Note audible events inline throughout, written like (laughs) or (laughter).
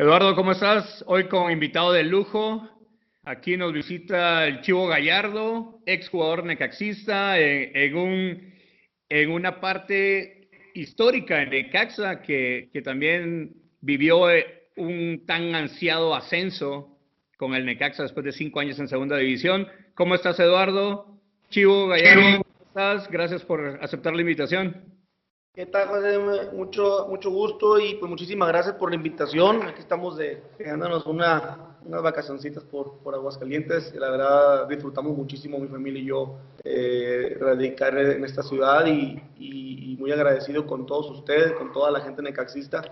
Eduardo, ¿cómo estás? Hoy con invitado de lujo. Aquí nos visita el Chivo Gallardo, ex jugador necaxista, en, un, en una parte histórica en Necaxa que, que también vivió eh, un tan ansiado ascenso con el Necaxa después de cinco años en segunda división. ¿Cómo estás, Eduardo? Chivo Gallardo, ¿cómo estás? Gracias por aceptar la invitación. ¿Qué tal, José? Mucho, mucho gusto y pues muchísimas gracias por la invitación. Aquí estamos de, dándonos una, unas vacacioncitas por, por Aguascalientes. La verdad, disfrutamos muchísimo, mi familia y yo, eh, radicar en esta ciudad y, y, muy agradecido con todos ustedes, con toda la gente necaxista,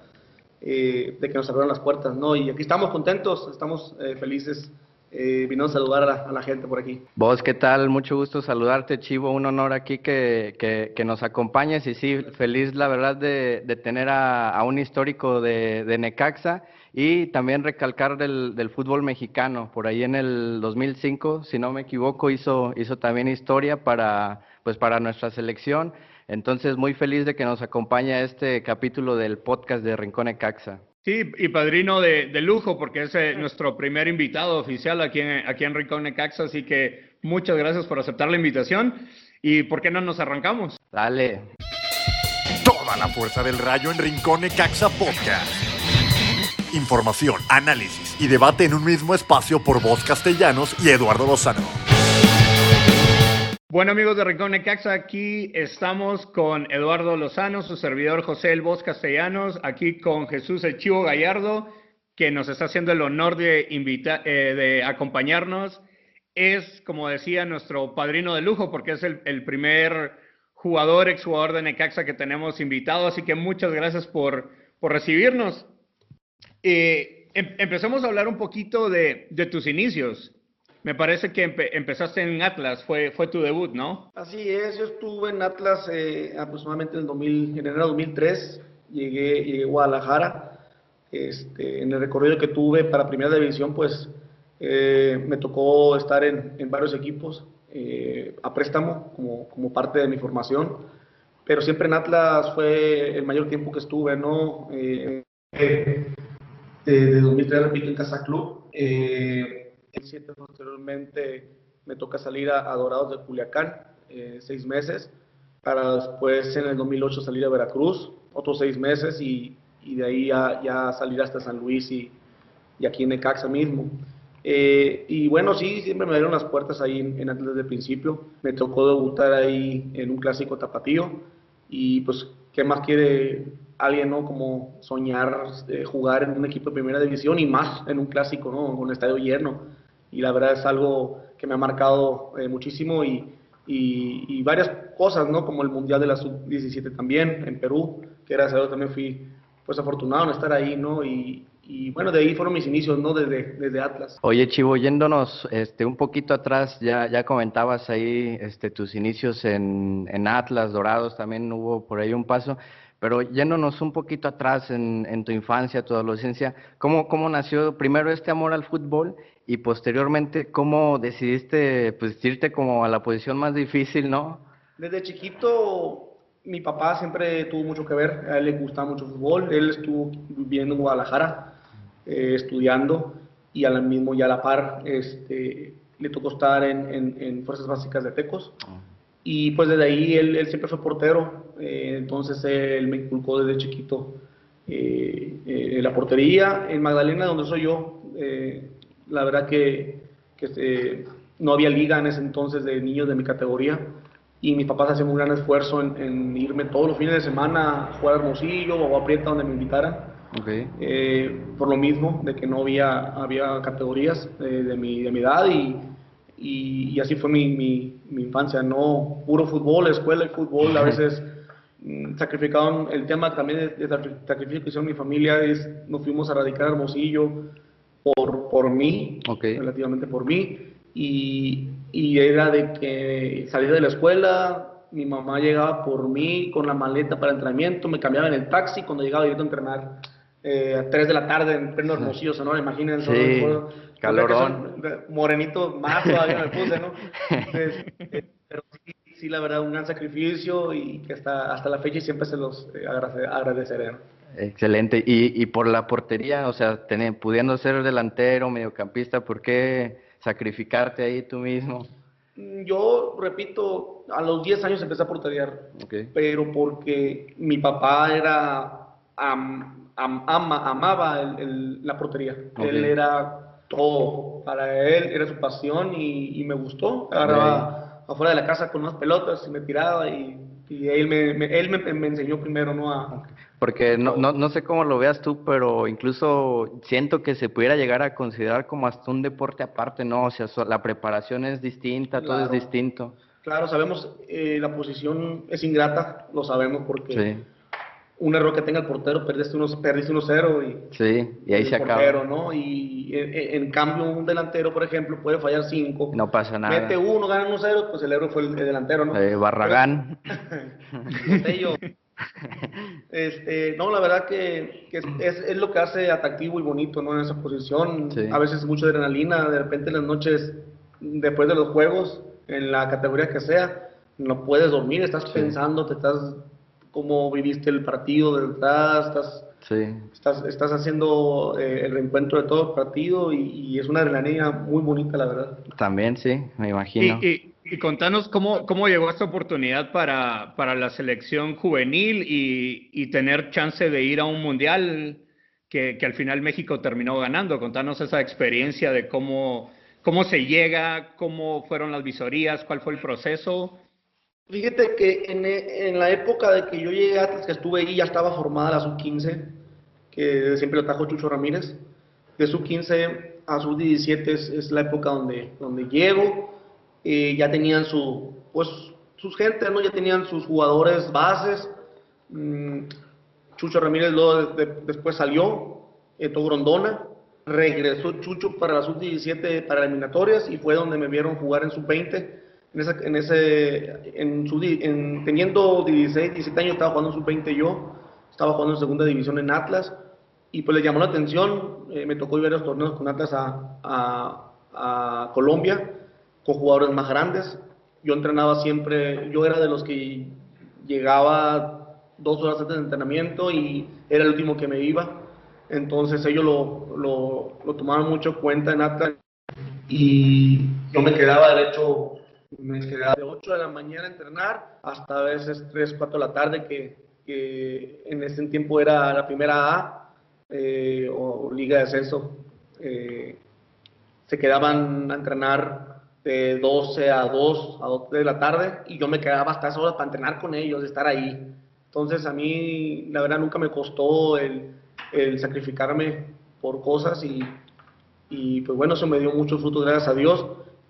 eh, de que nos abrieron las puertas, ¿no? Y aquí estamos contentos, estamos eh, felices eh, vino a saludar a la, gente por aquí. Vos, ¿qué tal? Mucho gusto saludarte, Chivo. Un honor aquí que, que, nos acompañes. Y sí, feliz, la verdad, de, de tener a, un histórico de, de, Necaxa y también recalcar del, del, fútbol mexicano. Por ahí en el 2005, si no me equivoco, hizo, hizo también historia para, pues, para nuestra selección. Entonces, muy feliz de que nos acompañe a este capítulo del podcast de Rincón Necaxa. Sí, y padrino de, lujo, porque es eh, nuestro primer invitado oficial aquí en, aquí en Rincón Necaxa, así que muchas gracias por aceptar la invitación. ¿Y por qué no nos arrancamos? Dale. Toda la fuerza del rayo en Rincón Necaxa Podcast. Información, análisis y debate en un mismo espacio por voz castellanos y Eduardo Lozano. Bueno amigos de Rincón Necaxa, aquí estamos con Eduardo Lozano, su servidor José El Voz Castellanos, aquí con Jesús El Chivo Gallardo, que nos está haciendo el honor de, eh, de acompañarnos. Es, como decía, nuestro padrino de lujo, porque es el, primer jugador, exjugador de Necaxa que tenemos invitado, así que muchas gracias por, por recibirnos. Eh, em, empecemos a hablar un poquito de, de tus inicios. Me parece que empezaste en Atlas, fue, fue tu debut, ¿no? Así es, yo estuve en Atlas eh, aproximadamente en, el 2000, en enero de 2003, llegué, a Guadalajara. Este, en el recorrido que tuve para Primera División, pues eh, me tocó estar en, en varios equipos eh, a préstamo como, como, parte de mi formación, pero siempre en Atlas fue el mayor tiempo que estuve, ¿no? de, de 2003 repito en Casa Club. 2007 posteriormente me toca salir a, Dorados de Culiacán, eh, seis meses, para después en el 2008 salir a Veracruz, otros seis meses y, y de ahí ya, ya, salir hasta San Luis y, y aquí en Necaxa mismo. Eh, y bueno, sí, siempre me dieron las puertas ahí en, en Atlas desde el principio. Me tocó debutar ahí en un clásico tapatío y pues, ¿qué más quiere alguien, ¿no? Como soñar eh, jugar en un equipo de primera división y más en un clásico, ¿no? Con estadio lleno y la verdad es algo que me ha marcado eh, muchísimo y, y, varias cosas, ¿no? Como el Mundial de la Sub-17 también en Perú, que gracias a Dios también fui pues afortunado en estar ahí, ¿no? Y, y bueno, de ahí fueron mis inicios, ¿no? Desde, desde Atlas. Oye, Chivo, yéndonos este, un poquito atrás, ya, ya comentabas ahí este, tus inicios en, en Atlas, Dorados, también hubo por ahí un paso. Pero yéndonos un poquito atrás en, en, tu infancia, tu adolescencia, ¿cómo, ¿cómo nació primero este amor al fútbol y posteriormente cómo decidiste pues irte como a la posición más difícil, ¿no? Desde chiquito mi papá siempre tuvo mucho que ver, a él le gustaba mucho el fútbol, él estuvo viviendo en Guadalajara, eh, estudiando y a la mismo ya a la par este, le tocó estar en, en, Fuerzas Básicas de Tecos. Ah. Y pues desde ahí él, él siempre fue portero, eh, entonces él me inculcó desde chiquito eh, la portería. En Magdalena, donde soy yo, la verdad que, que no había liga en ese entonces de niños de mi categoría y mis papás hacían un gran esfuerzo en, irme todos los fines de semana a jugar a Hermosillo o a Prieta donde me invitaran. Eh, por lo mismo, de que no había, había categorías eh, de, mi, de mi edad y, y, así fue mi, mi, mi, infancia, no puro fútbol, escuela y fútbol, a (laughs) veces mm, sacrificaban el tema también de, de sacrificio que hicieron mi familia, es, nos fuimos a radicar a Hermosillo, por, por mí, relativamente por mí, y, y, era de que salía de la escuela, mi mamá llegaba por mí con la maleta para entrenamiento, me cambiaba en el taxi cuando llegaba directo a entrenar eh, a 3 de la tarde en pleno Hermosillo, ¿no? Imagínense. Sí, calorón. Morenito más todavía me puse, ¿no? (laughs) Eh, pero sí, sí, la verdad, un gran sacrificio y que hasta, hasta la fecha siempre se los eh, agradeceré. Excelente. Y, y por la portería, o sea, pudiendo ser delantero, mediocampista, ¿por qué sacrificarte ahí tú mismo? Mm, yo, repito, a los 10 años empecé a porterear, pero porque mi papá era, amaba la portería. Él era todo, para él era su pasión y, me gustó. Agarraba afuera de la casa con unas pelotas y me tiraba y, él, me, él me, enseñó primero, ¿no? A, porque no, no, no sé cómo lo veas tú, pero incluso siento que se pudiera llegar a considerar como hasta un deporte aparte, ¿no? O sea, la preparación es distinta, todo es distinto. Claro, sabemos, eh, la posición es ingrata, lo sabemos porque un error que tenga el portero, perdiste 1-0 y, sí, y ahí se acaba. ¿no? Y en, cambio un delantero, por ejemplo, puede fallar 5. No pasa nada. Mete uno, gana 1-0, pues el héroe fue el, delantero, ¿no? Eh, Barragán. (laughs) (laughs) Este, no, la verdad que, es, lo que hace atractivo y bonito, ¿no? En esa posición. A veces mucha adrenalina, de repente en las noches, después de los juegos, en la categoría que sea, no puedes dormir, estás pensando, te estás, cómo viviste el partido de verdad, estás, estás, estás haciendo eh, el reencuentro de todo el partido y, es una adrenalina muy bonita, la verdad. También, sí, me imagino. Y contanos cómo, cómo llegó esta oportunidad para, para la selección juvenil y, y, tener chance de ir a un mundial que, que, al final México terminó ganando. Contanos esa experiencia de cómo, cómo se llega, cómo fueron las visorías, cuál fue el proceso. Fíjate que en, en la época de que yo llegué a que estuve ahí, ya estaba formada la sub-15, que siempre lo trajo Chucho Ramírez. De sub-15 a sub-17 es, es, la época donde, donde llego ya tenían su, pues, sus gentes, ¿no? Ya tenían sus jugadores bases. Mm, Chucho Ramírez luego después salió, Eto Grondona, regresó Chucho para la sub-17 para eliminatorias y fue donde me vieron jugar en sub-20. En, esa, en ese, en su, en, teniendo 16, 17 años estaba jugando en sub-20 yo, estaba jugando en segunda división en Atlas y pues le llamó la atención, eh, me tocó ir a torneos con Atlas a, a Colombia con jugadores más grandes. Yo entrenaba siempre, yo era de los que llegaba dos horas antes de entrenamiento y era el último que me iba. Entonces ellos lo, lo, lo tomaron mucho en cuenta en Atlas y yo me quedaba, de hecho, me quedaba de 8 de la mañana a entrenar hasta a veces 3, 4 de la tarde, que, que en ese tiempo era la primera A eh, o, Liga de Ascenso. Eh, se quedaban a entrenar de 12 a 2, a 2 de la tarde, y yo me quedaba hasta esas horas para entrenar con ellos, estar ahí. Entonces a mí, la verdad, nunca me costó el, el sacrificarme por cosas y, y, pues bueno, eso me dio muchos frutos, gracias a Dios.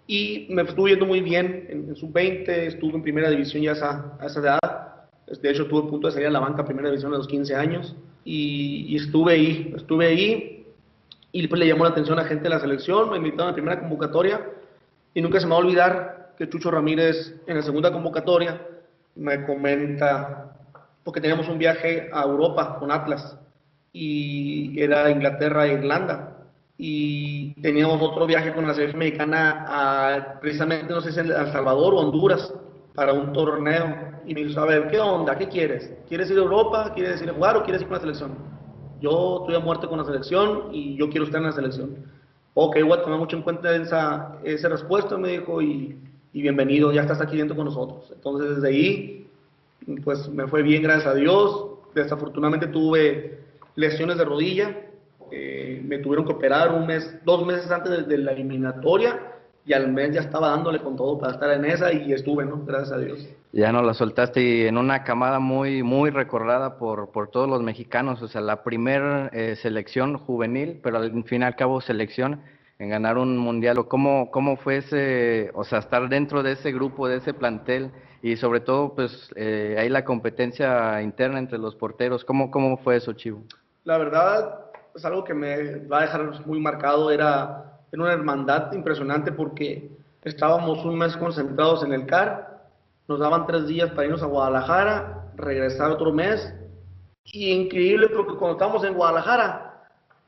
Y me estuve yendo muy bien en, sub-20, estuve en primera división ya a esa, a esa edad. De hecho, tuve punto de salir a la banca primera división a los 15 años y, y estuve ahí, estuve ahí y pues le llamó la atención a gente de la selección, me invitaron a la primera convocatoria y nunca se me va a olvidar que Chucho Ramírez en la segunda convocatoria me comenta, porque teníamos un viaje a Europa con Atlas y era Inglaterra e Irlanda. Y teníamos otro viaje con la selección mexicana a precisamente, no sé si El Salvador o Honduras para un torneo. Y me dijo, a ver, ¿qué onda? ¿Qué quieres? ¿Quieres ir a Europa? ¿Quieres ir a jugar o quieres ir con la selección? Yo estoy a muerte con la selección y yo quiero estar en la selección ok, voy a tomar mucho en cuenta esa, esa respuesta, me dijo, y, y, bienvenido, ya estás aquí dentro con nosotros. Entonces, desde ahí, pues me fue bien, gracias a Dios. Desafortunadamente tuve lesiones de rodilla, eh, me tuvieron que operar un mes, dos meses antes de, la eliminatoria, y al mes ya estaba dándole con todo para estar en esa, y estuve, ¿no? Gracias a Dios. Ya no la soltaste y en una camada muy, muy recordada por, por todos los mexicanos, o sea, la primera eh, selección juvenil, pero al fin y al cabo selección en ganar un mundial. ¿Cómo, ¿Cómo fue ese, o sea, estar dentro de ese grupo, de ese plantel y sobre todo, pues, eh, ahí la competencia interna entre los porteros? ¿Cómo, cómo fue eso, Chivo? La verdad, es algo que me va a dejar muy marcado, era, era una hermandad impresionante porque estábamos un mes concentrados en el CAR nos daban tres días para irnos a Guadalajara, regresar otro mes. Y increíble porque cuando estábamos en Guadalajara,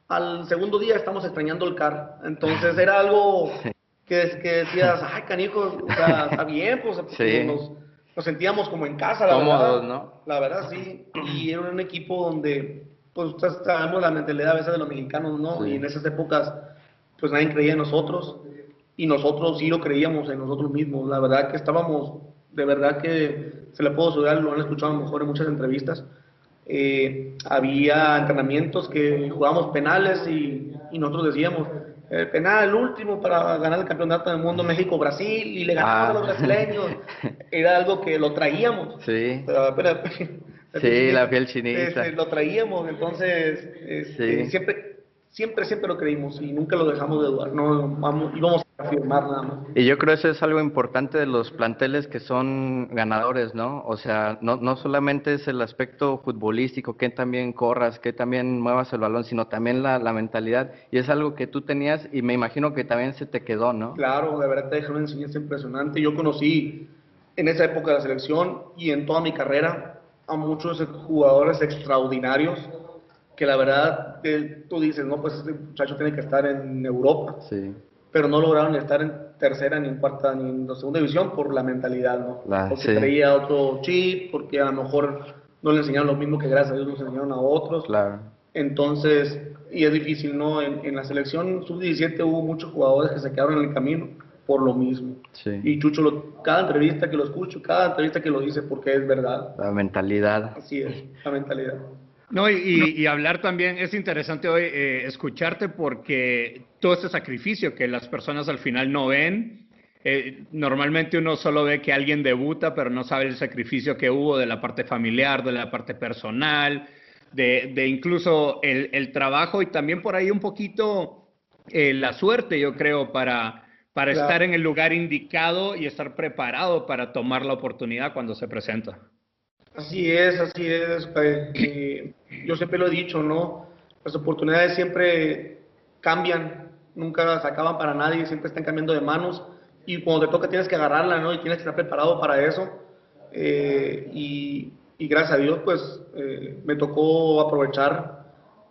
al segundo día estamos extrañando el CAR. Entonces era algo (laughs) que, que decías, ay, canijo, o sea, está bien, pues (laughs) nos, nos, sentíamos como en casa, la verdad. ¿no? La verdad, sí. Y era un equipo donde pues sabemos la mentalidad a veces de los mexicanos, ¿no? Y en esas épocas, pues nadie creía en nosotros y nosotros sí lo creíamos en nosotros mismos. La verdad que estábamos, de verdad que se le puedo subir, lo han escuchado mejor en muchas entrevistas. Eh, había entrenamientos que jugábamos penales y, y nosotros decíamos, el penal, el último para ganar el campeonato del mundo México-Brasil y le ganamos a los ah. brasileños. (laughs) Era algo que lo traíamos. Sí. (laughs) sí, la piel chinita. Este, lo traíamos, entonces este, siempre, siempre, siempre lo creímos y nunca lo dejamos de dudar. No, vamos, íbamos afirmar nada más. Y yo creo que eso es algo importante de los planteles que son ganadores, ¿no? O sea, no, no solamente es el aspecto futbolístico, que también corras, que también muevas el balón, sino también la, la mentalidad. Y es algo que tú tenías y me imagino que también se te quedó, ¿no? Claro, de verdad te dejó una enseñanza impresionante. Yo conocí en esa época de la selección y en toda mi carrera a muchos jugadores extraordinarios que la verdad tú dices, no, pues este muchacho tiene que estar en Europa. Sí pero no lograron estar en tercera, ni en cuarta, ni en segunda división por la mentalidad, ¿no? porque traía otro chip, porque a lo mejor no le enseñaron lo mismo que gracias a Dios nos enseñaron a otros. Claro. Entonces, y es difícil, ¿no? En, en la selección sub-17 hubo muchos jugadores que se quedaron en el camino por lo mismo. Sí. Y Chucho, lo, cada entrevista que lo escucho, cada entrevista que lo dice, porque es verdad. La mentalidad. Así es, la mentalidad. No, y, hablar también, es interesante hoy eh, escucharte porque todo ese sacrificio que las personas al final no ven, eh, normalmente uno solo ve que alguien debuta, pero no sabe el sacrificio que hubo de la parte familiar, de la parte personal, de, incluso el, trabajo y también por ahí un poquito eh, la suerte, yo creo, para, para estar en el lugar indicado y estar preparado para tomar la oportunidad cuando se presenta. Así es, así es. Eh, yo siempre lo he dicho, ¿no? Las oportunidades siempre cambian, nunca se acaban para nadie, siempre están cambiando de manos y cuando te toca tienes que agarrarla, ¿no? Y tienes que estar preparado para eso. Eh, y, gracias a Dios, pues eh, me tocó aprovechar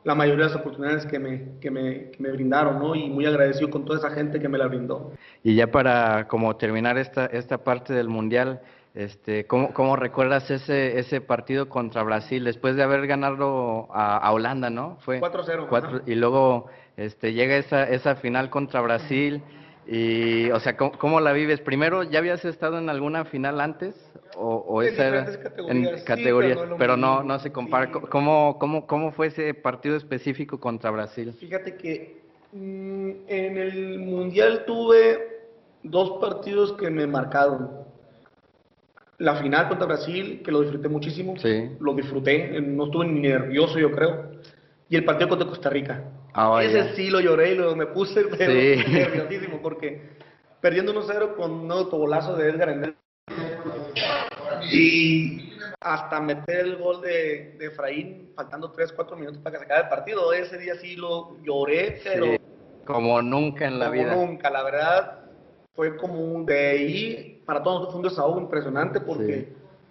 la mayoría de las oportunidades que me, que me, me, brindaron, ¿no? Y muy agradecido con toda esa gente que me la brindó. Y ya para como terminar esta, esta parte del Mundial, este, ¿cómo, ¿Cómo recuerdas ese, ese partido contra Brasil después de haber ganado a, Holanda, no? Fue 4-0. Y luego este, llega esa, esa final contra Brasil y, o sea, ¿cómo, la vives? Primero, ¿ya habías estado en alguna final antes? ¿O, en esa categorías, en categorías pero, no, no, se compara. ¿Cómo, cómo, ¿Cómo fue ese partido específico contra Brasil? Fíjate que mm, en el Mundial tuve dos partidos que me marcaron la final contra Brasil, que lo disfruté muchísimo. Sí. Lo disfruté, no estuve ni nervioso, yo creo. Y el partido contra Costa Rica. Ah, Ese sí lo lloré y lo, me puse (laughs) pero nerviosísimo porque perdiendo 1-0 con un autobolazo de Edgar Endel. Y hasta meter el gol de, de Efraín, faltando 3-4 minutos para que se acabe el partido. Ese día sí lo lloré, pero. Como nunca en la vida. Como nunca, la verdad fue como un de ahí, para todos fue un desahogo impresionante porque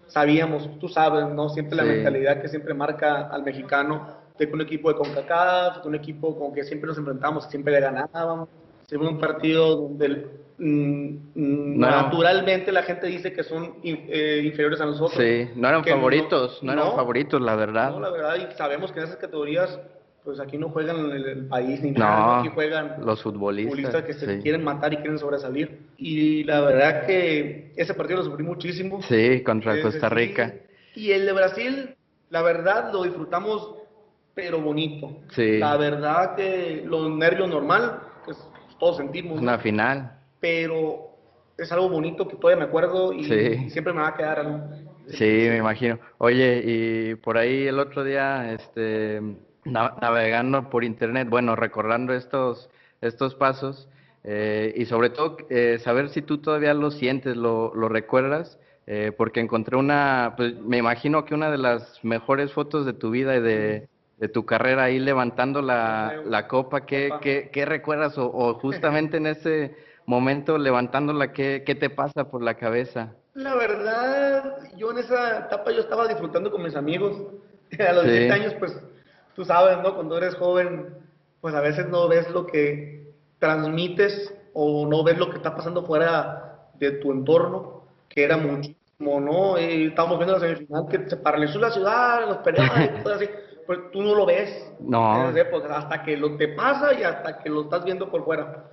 sabíamos, tú sabes, ¿no? Siempre la mentalidad que siempre marca al mexicano de que un equipo de CONCACAF, un equipo con que siempre nos enfrentamos, siempre le ganábamos. Siempre un partido donde mm, mm, naturalmente la gente dice que son eh, inferiores a nosotros. Sí, no eran favoritos, no, eran favoritos, la verdad. No, la verdad, y sabemos que en esas categorías pues aquí no juegan en el, país ni nada, aquí juegan los futbolistas, que se quieren matar y quieren sobresalir. Y la verdad que ese partido lo sufrí muchísimo. Sí, contra Costa Rica. Y el de Brasil, la verdad lo disfrutamos, pero bonito. Sí. La verdad que los nervios normal, que todos sentimos. Una final. Pero es algo bonito que todavía me acuerdo y, siempre me va a quedar. Sí, me imagino. Oye, y por ahí el otro día, este navegando por internet, bueno, recordando estos, estos pasos eh, y sobre todo eh, saber si tú todavía lo sientes, lo, lo recuerdas, eh, porque encontré una, pues me imagino que una de las mejores fotos de tu vida y de, de tu carrera ahí levantando la, la copa, ¿qué, qué, qué recuerdas? O, o, justamente en ese momento levantándola, ¿qué, ¿qué te pasa por la cabeza? La verdad, yo en esa etapa yo estaba disfrutando con mis amigos. (laughs) A los 10 años, pues tú sabes, ¿no? Cuando eres joven, pues a veces no ves lo que transmites o no ves lo que está pasando fuera de tu entorno, que era muchísimo, ¿no? Y estábamos viendo la semifinal que se paralizó la ciudad, los peleas y todo así. pues tú no lo ves. No. Hasta que lo te pasa y hasta que lo estás viendo por fuera.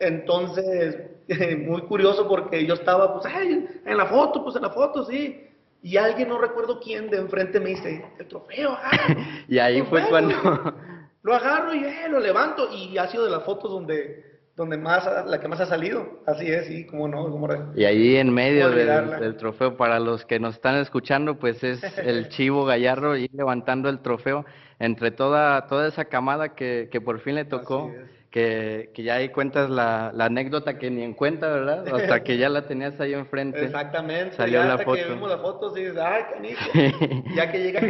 Entonces, (laughs) muy curioso porque yo estaba, pues, ay, en la foto, pues en la foto, sí. Y alguien, no recuerdo quién, de enfrente me dice, el trofeo, (laughs) y ahí fue trofeo". cuando... (laughs) Lo agarro y eh, lo levanto y ha sido de las fotos donde, donde más, ha- la que más ha salido. Así es, sí, cómo no, cómo Y ahí en medio ¿Cómo del, trofeo, para los que nos están escuchando, pues es (laughs) el Chivo Gallardo y levantando el trofeo entre toda, toda esa camada que, que por fin le tocó, Así es. Que, que ya ahí cuentas la, la anécdota que ni en cuenta, ¿verdad? Hasta que ya la tenías ahí enfrente. Exactamente. Salió ya la hasta que foto. vimos la foto, sí, dices, ay, canijo. (laughs) ya que llega,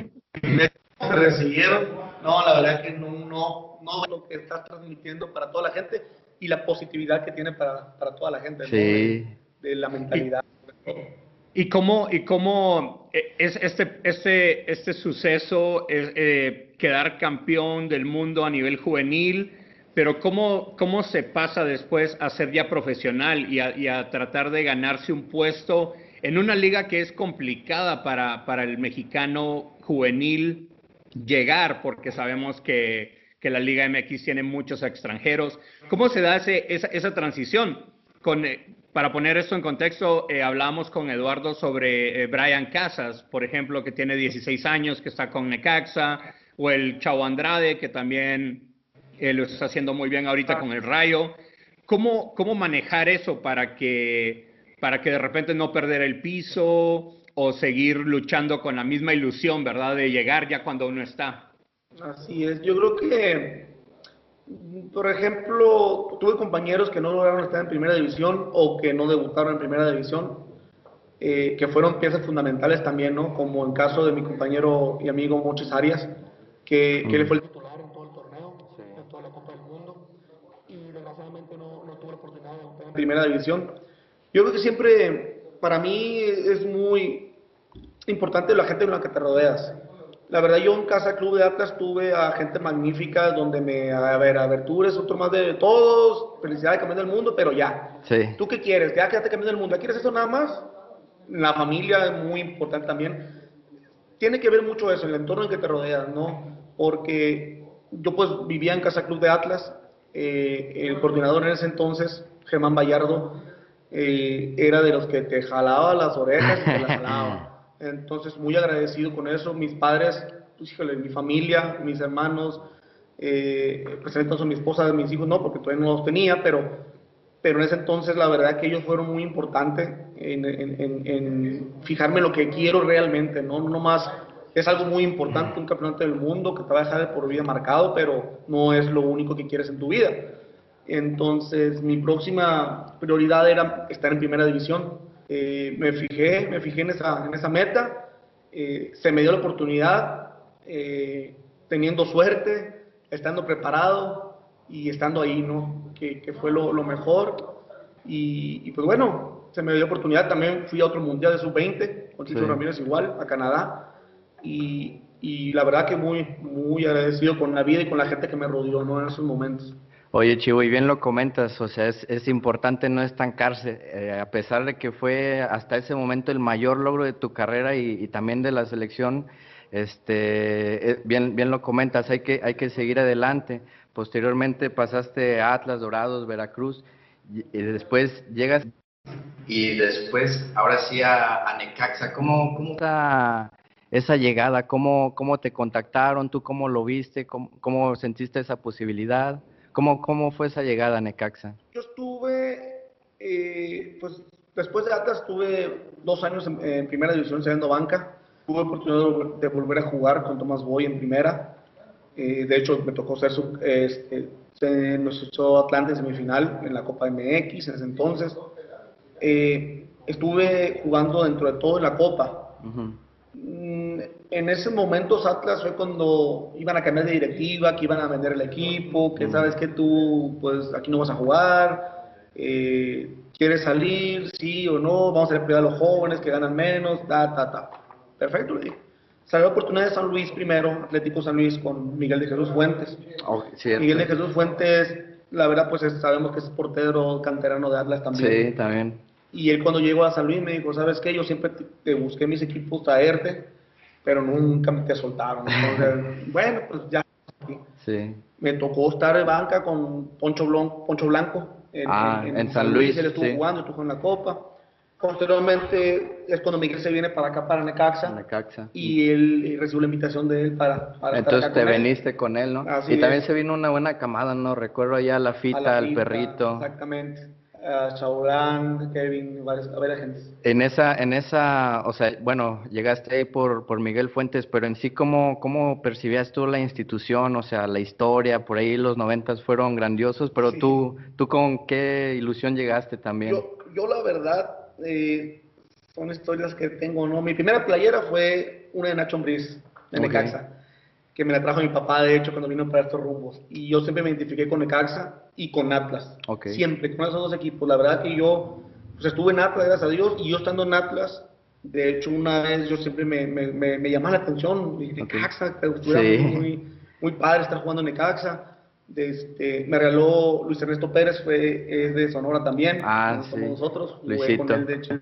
me recibieron. No, la verdad que no, no, no lo que estás transmitiendo para toda la gente y la positividad que tiene para, para toda la gente. ¿no? Sí. De, de la mentalidad. ¿Y cómo, y cómo eh, es este, este, este suceso, es, eh, quedar campeón del mundo a nivel juvenil, pero cómo, cómo se pasa después a ser ya profesional y a, tratar de ganarse un puesto en una liga que es complicada para, para el mexicano juvenil llegar, porque sabemos que, que la Liga MX tiene muchos extranjeros. ¿Cómo se da ese, esa, esa transición? Con, eh, para poner esto en contexto, eh, hablamos con Eduardo sobre eh, Brian Casas, por ejemplo, que tiene 16 años, que está con Necaxa, o el Chavo Andrade, que también eh, lo está haciendo muy bien ahorita con el Rayo. ¿Cómo, cómo manejar eso para que, para que de repente no perder el piso o seguir luchando con la misma ilusión, ¿verdad? De llegar ya cuando uno está. Así es, yo creo que, por ejemplo, tuve compañeros que no lograron estar en primera división o que no debutaron en primera división, eh, que fueron piezas fundamentales también, ¿no? Como en caso de mi compañero y amigo Moches Arias, que, que él fue el en todo el torneo, en toda la Copa del Mundo, y desgraciadamente no, no tuvo la oportunidad de debutar en primera división. Yo creo que siempre, para mí, es muy importante la gente con la que te rodeas. La verdad, yo en Casa Club de Atlas tuve a gente magnífica donde me, a ver, a ver, tú eres otro más de todos, felicidades campeón del mundo, pero ya. Sí. ¿Tú qué quieres? Ya quédate campeón del mundo. ¿Ya quieres eso nada más? La familia es muy importante también. Tiene que ver mucho eso, el entorno en que te rodeas, ¿no? Porque yo pues vivía en Casa Club de Atlas, eh, el coordinador en ese entonces, Germán Vallardo, eh, era de los que te jalaba las orejas y te las jalaba. (laughs) Entonces, muy agradecido con eso. Mis padres, pues, híjole, mi familia, mis hermanos, eh, pues en entonces mi esposa, mis hijos no, porque todavía no los tenía, pero, pero en ese entonces la verdad que ellos fueron muy importantes en, en, en, en fijarme lo que quiero realmente, ¿no? No más, es algo muy importante un campeonato del mundo que te va a dejar de por vida marcado, pero no es lo único que quieres en tu vida. Entonces, mi próxima prioridad era estar en primera división. Eh, me fijé, me fijé en esa, en esa meta, eh, se me dio la oportunidad, eh, teniendo suerte, estando preparado y estando ahí, ¿no? Que, que fue lo, lo mejor. Y, y, pues bueno, se me dio la oportunidad, también fui a otro mundial de sub-20, con Tito Sí. Ramírez igual, a Canadá. Y, y la verdad que muy, muy agradecido con la vida y con la gente que me rodeó, ¿no? En esos momentos. Oye, Chivo, y bien lo comentas, o sea, es, es importante no estancarse, eh, a pesar de que fue hasta ese momento el mayor logro de tu carrera y, y también de la selección, este, eh, bien, bien lo comentas, hay que, hay que seguir adelante. Posteriormente pasaste a Atlas, Dorados, Veracruz, y, y después llegas y después, ahora sí, a, a Necaxa. ¿Cómo, cómo esa, esa llegada? ¿Cómo, ¿Cómo te contactaron? ¿Tú cómo lo viste? ¿Cómo, cómo sentiste esa posibilidad? ¿Cómo, ¿Cómo fue esa llegada a Necaxa? Yo estuve, eh, pues después de Atlas tuve dos años en, en primera división siendo banca. Tuve oportunidad de, vol- de volver a jugar con Tomás Boy en primera. Eh, de hecho, me tocó ser su, este, se nos echó Atlante en semifinal en la Copa MX en ese entonces. Eh, estuve jugando dentro de todo en la Copa. Mm, En ese momento Atlas fue cuando iban a cambiar de directiva, que iban a vender el equipo, que sabes que tú pues aquí no vas a jugar, eh, quieres salir, sí o no, vamos a prioridad a los jóvenes que ganan menos, ta, ta, ta. Perfecto, le dije. Salió la oportunidad de San Luis primero, Atlético San Luis con Miguel de Jesús Fuentes. Oh. Miguel de Jesús Fuentes, la verdad pues es- sabemos que es portero canterano de Atlas también. Sí, también. Y él cuando llegó a San Luis me dijo, ¿sabes qué? Yo siempre te, te busqué mis equipos traerte, pero nunca me te soltaron. Entonces, (laughs) bueno, pues ya. Sí. Me tocó estar en banca con Poncho Blanco, Poncho Blanco en, Ah, en San Luis, Él estuvo sí. jugando, estuvo en la Copa. Posteriormente es cuando Miguel se viene para acá, para Necaxa. Necaxa. Y él y recibió la invitación de él para, para Entonces te con él. veniste con él, ¿no? Así y también se vino una buena camada, ¿no? Recuerdo allá la fita, al perrito. Exactamente. A Chaurán, Kevin, varios, a varias gente. En esa, en esa, o sea, bueno, llegaste ahí por, por Miguel Fuentes, pero en sí, ¿cómo, ¿cómo percibías tú la institución? O sea, la historia, por ahí los noventas fueron grandiosos, pero Sí. tú, ¿tú con qué ilusión llegaste también? Yo, yo la verdad, eh, son historias que tengo, ¿no? Mi primera playera fue una de Nacho Ambriz, de Ok. Necaxa, que me la trajo mi papá, de hecho, cuando vino para estos rumbos. Y yo siempre me identifiqué con Necaxa y con Atlas. Ok. Siempre, con esos dos equipos. La verdad que yo pues, estuve en Atlas, gracias a Dios, y yo estando en Atlas, de hecho, una vez yo siempre me, me, me, me llamaba la atención. Necaxa, estuviera Sí. muy, muy, padre estar jugando en Necaxa. De este, me regaló Luis Ernesto Pérez, fue, es de Sonora también, Ah, sí. nosotros, jugué Luisito. con él de hecho.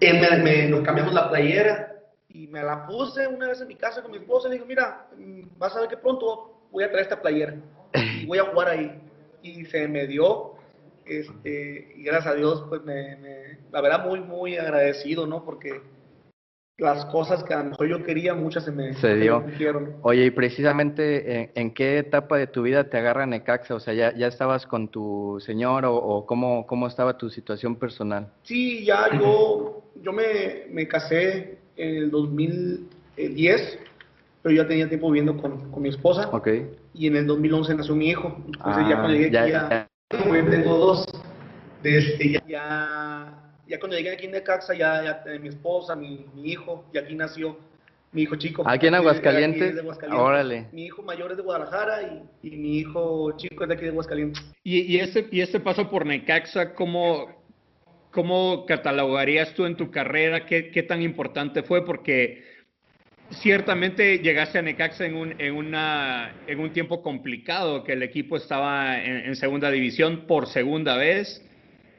Me, me- nos cambiamos la playera y me la puse una vez en mi casa con mi esposa y le digo, mira, mm, vas a ver que pronto voy a traer esta playera y voy a jugar ahí. Y se me dio, este, y gracias a Dios, pues me, me- la verdad muy, muy agradecido, ¿no? Porque las cosas que a lo mejor yo quería, muchas se me, Se me dio. cumplieron. Oye, y precisamente, ¿en, en qué etapa de tu vida te agarra Necaxa? O sea, ¿ya, ya estabas con tu señor o, o cómo, cómo estaba tu situación personal? Sí, ya yo, yo me, me casé en el 2010, pero ya tenía tiempo viviendo con, con mi esposa. Ok. Y en el 2011 nació mi hijo. Entonces ya Ah, cuando llegué ya- aquí, ya, como yo tengo dos, este, ya, ya, ya cuando llegué aquí en Necaxa, ya, ya tenía mi esposa, mi, mi hijo, y aquí nació mi hijo chico. ¿Aquí en Aguascalientes? aquí es de Aguascalientes. Órale. Mi hijo mayor es de Guadalajara y, y mi hijo chico es de aquí de Aguascalientes. Y, y este, y este paso por Necaxa, ¿cómo, cómo catalogarías tú en tu carrera? ¿Qué, qué tan importante fue? Porque ciertamente llegaste a Necaxa en un, en una, en un tiempo complicado, que el equipo estaba en, en segunda división por segunda vez.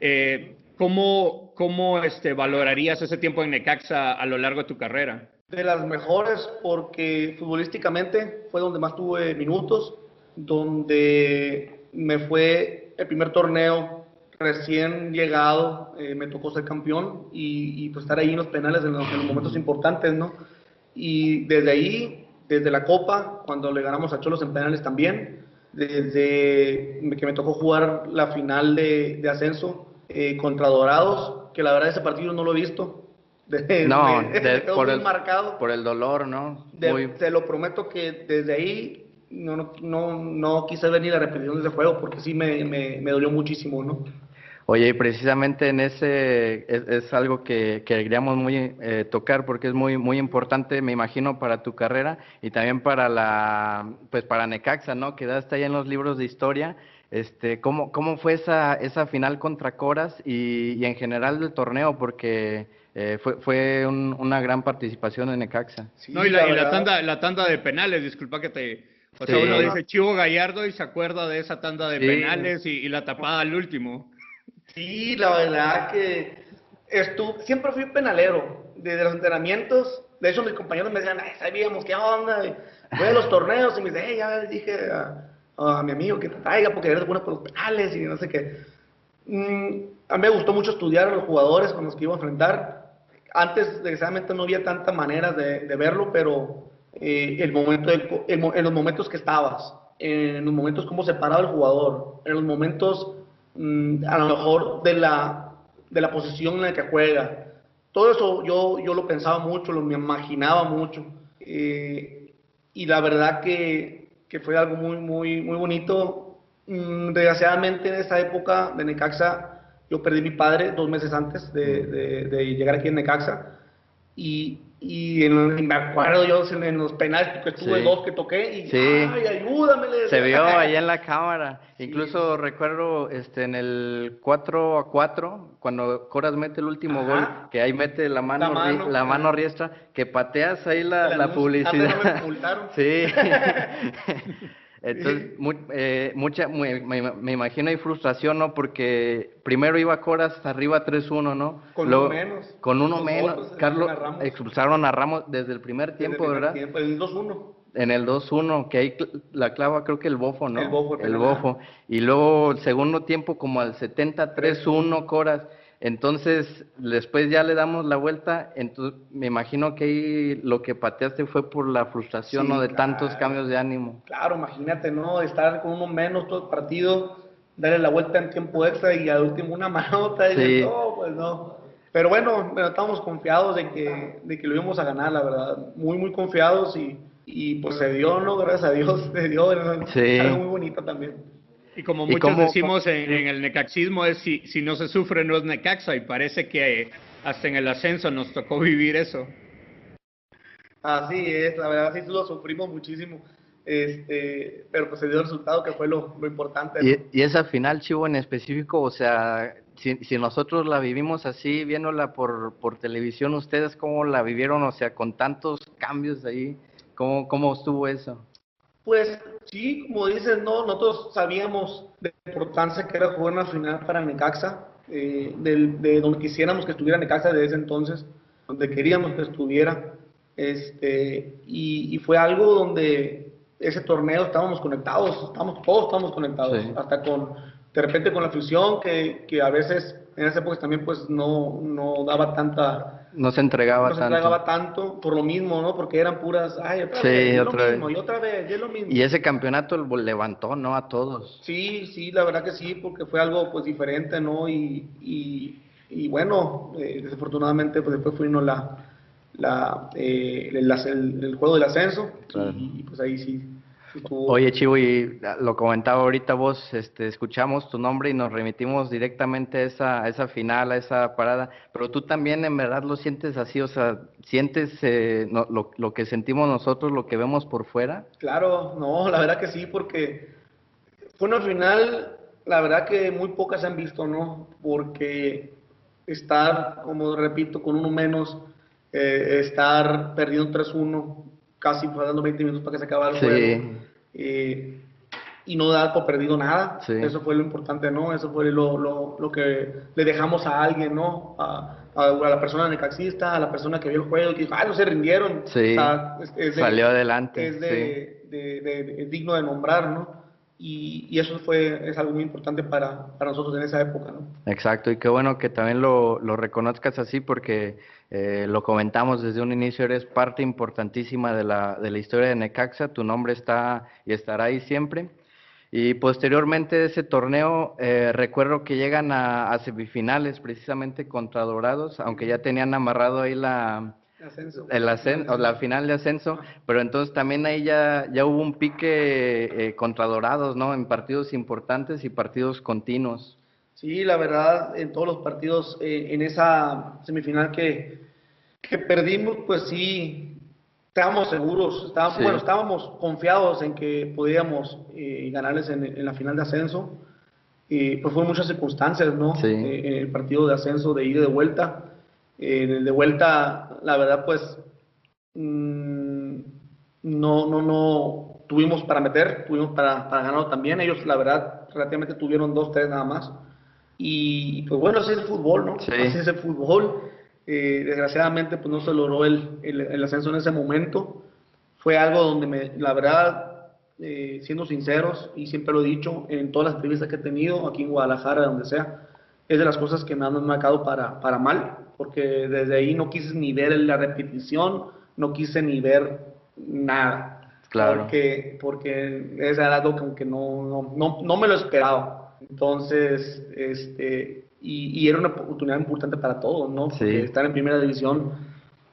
Eh, ¿Cómo, cómo este, valorarías ese tiempo en Necaxa a lo largo de tu carrera? De las mejores porque futbolísticamente fue donde más tuve minutos, donde me fue el primer torneo recién llegado, eh, me tocó ser campeón y, y, pues estar ahí en los penales en los, en los momentos importantes, ¿no? Y desde ahí, desde la Copa, cuando le ganamos a Cholos en penales también, desde que me tocó jugar la final de, de ascenso eh, contra Dorados, que la verdad ese partido no lo he visto. (laughs) De- No, me- (laughs) de- por, el, marcado. por el dolor, ¿no? Muy- Te lo prometo que desde ahí no, no, no, no quise ver ni la repetición de ese juego porque sí me, me, me dolió muchísimo, ¿no? Oye, y precisamente en ese es, es algo que, que queríamos muy eh, tocar porque es muy muy importante, me imagino, para tu carrera y también para la pues para Necaxa, ¿no? Quedaste ahí en los libros de historia. Este, ¿cómo, cómo fue esa esa final contra Coras y, y en general del torneo? Porque eh, fue fue un- una gran participación en Necaxa. Sí, no, y la, y la tanda, la tanda de penales, disculpa que te... O sea, Sí. uno dice Chivo Gallardo y se acuerda de esa tanda de Sí. penales y, y la tapada al último. Sí, la verdad que estu- siempre fui penalero. Desde los entrenamientos, de hecho mis compañeros me decían, ay, sabíamos qué onda. Y a los torneos y me dice, "Hey, ya les dije a, mi amigo que te traiga porque eres bueno por los penales y no sé qué. Mm, a mí me gustó mucho estudiar a los jugadores con los que iba a enfrentar. Antes, desgraciadamente, no había tanta manera de, verlo, pero eh, el momento del el en los momentos que estabas, en los momentos cómo se paraba el jugador, en los momentos a lo mejor de la, de la posición en la que juega. Todo eso yo, yo lo pensaba mucho, lo me imaginaba mucho. eh, y la verdad que, que fue algo muy, muy, muy bonito. Mm, desgraciadamente en esa época de Necaxa, yo perdí a mi padre dos meses antes de, de- de llegar aquí en Necaxa. Y, y en- me acuerdo yo en, los penales, porque estuve Sí. dos que toqué y, Sí. ay, ayúdame. Se vio allá en la cámara. (laughs) Incluso recuerdo este en el 4 a 4, cuando Coras mete el último Ajá. gol, que ahí mete la mano, La mano, la mano riestra, que pateas ahí la, la publicidad. Me (laughs) sí. (laughs) Entonces, (laughs) eh, mucha, me, me, imagino hay frustración, ¿no? Porque primero iba Coras arriba 3-1, ¿no? Con uno menos. Con uno menos. Carlos, expulsaron a Ramos desde el primer tiempo, el ¿verdad? Tiempo, el 2-1. En el 2-1, que ahí la clava creo que el bofo, ¿no? El bofo. El bofo. Y luego el segundo tiempo como al 70-3-1 Coras. Entonces, después ya le damos la vuelta, entonces me imagino que ahí lo que pateaste fue por la frustración, ¿no? De tantos cambios de ánimo. Claro, imagínate, ¿no? Estar con uno menos todo el partido, darle la vuelta en tiempo extra y al último una (laughs) manota y no, pues no. Pero bueno, bueno, estábamos confiados de que, de que lo íbamos a ganar, la verdad. Muy, muy confiados y, y pues se dio, ¿no? Gracias a Dios, (laughs) se dio. Sí. Algo muy bonito también. Y como muchos decimos en, el necaxismo es si, si no se sufre no es necaxa y parece que hasta en el ascenso nos tocó (laughs) vivir eso. Así es, la verdad sí lo sufrimos muchísimo. Este, pero pues se dio el resultado que fue lo, lo importante. ¿Y, esa final, Chivo, en específico, o sea, si, si, nosotros la vivimos así, viéndola por, por televisión, ¿ustedes cómo la vivieron? O sea, con tantos cambios ahí, ¿cómo, cómo estuvo eso? Pues sí, como dices, no, nosotros sabíamos de la importancia que era jugar una final para Necaxa, eh, de, donde quisiéramos que estuviera Necaxa desde ese entonces, donde queríamos que estuviera, este, y, fue algo donde ese torneo estábamos conectados, estamos, todos estamos conectados, hasta con, de repente con la fusión, que, que a veces en esa época también pues no, no daba tanta... No se entregaba tanto. No se entregaba tanto por lo mismo, ¿no? Porque eran puras, ay, otra vez, otra lo mismo, y otra vez, es lo mismo. Y ese campeonato levantó, ¿no? A todos. Sí, sí, la verdad que sí, porque fue algo pues diferente, ¿no? Y, y, y bueno, eh, desafortunadamente pues después fuimos la, la, eh, el, el, juego del ascenso y pues ahí sí Oye, Chivo, y lo comentaba ahorita vos, este, escuchamos tu nombre y nos remitimos directamente a esa, esa final, a esa parada, pero tú también en verdad lo sientes así, o sea, sientes eh, lo, lo, que sentimos nosotros, lo que vemos por fuera. Claro, no, la verdad que sí, porque fue una final, la verdad que muy pocas han visto, ¿no? Porque estar, como repito, con uno menos, eh, estar perdiendo 3-1 casi faltando 20 minutos para que se acabara el juego. Eh, y no dar por perdido nada. Eso fue lo importante, ¿no? Eso fue lo, lo, lo que le dejamos a alguien, ¿no? A, a, la persona necaxista, a la persona que vio el juego y que dijo, ah, no se rindieron. Sí. Salió adelante. Es de, digno de nombrar, ¿no? Y, y, eso fue, es algo muy importante para, para, nosotros en esa época, ¿no? Exacto, y qué bueno que también lo, lo reconozcas así porque eh, lo comentamos desde un inicio, eres parte importantísima de la, de la historia de Necaxa, tu nombre está y estará ahí siempre. Y posteriormente de ese torneo, eh, recuerdo que llegan a, semifinales precisamente contra Dorados, aunque ya tenían amarrado ahí la, El ascenso, la final de ascenso, pero entonces también ahí ya, ya hubo un pique eh, contra Dorados, ¿no? En partidos importantes y partidos continuos. Sí, la verdad, en todos los partidos, eh, en esa semifinal que, que, perdimos, pues sí, estábamos seguros, estábamos, bueno, estábamos confiados en que podíamos eh, ganarles en, la final de ascenso. Y pues fueron muchas circunstancias, ¿no? Eh, en el partido de ascenso, de ida y de vuelta. en el de vuelta, la verdad, pues mm, no, no, no tuvimos para meter, tuvimos para, para ganar también. Ellos, la verdad, relativamente tuvieron dos, tres nada más. Y pues bueno, ese es el fútbol, ¿no? Sí. Ese es el fútbol. Eh, desgraciadamente, pues no se logró el, el, ascenso en ese momento. Fue algo donde, me, la verdad, eh, siendo sinceros, y siempre lo he dicho en todas las entrevistas que he tenido, aquí en Guadalajara, donde sea, es de las cosas que me han marcado para, para mal, porque desde ahí no quise ni ver la repetición, no quise ni ver nada. Claro. Porque, porque era algo que no, no, no, no me lo esperaba. Entonces, este, y, era una oportunidad importante para todos, ¿no? estar en primera división,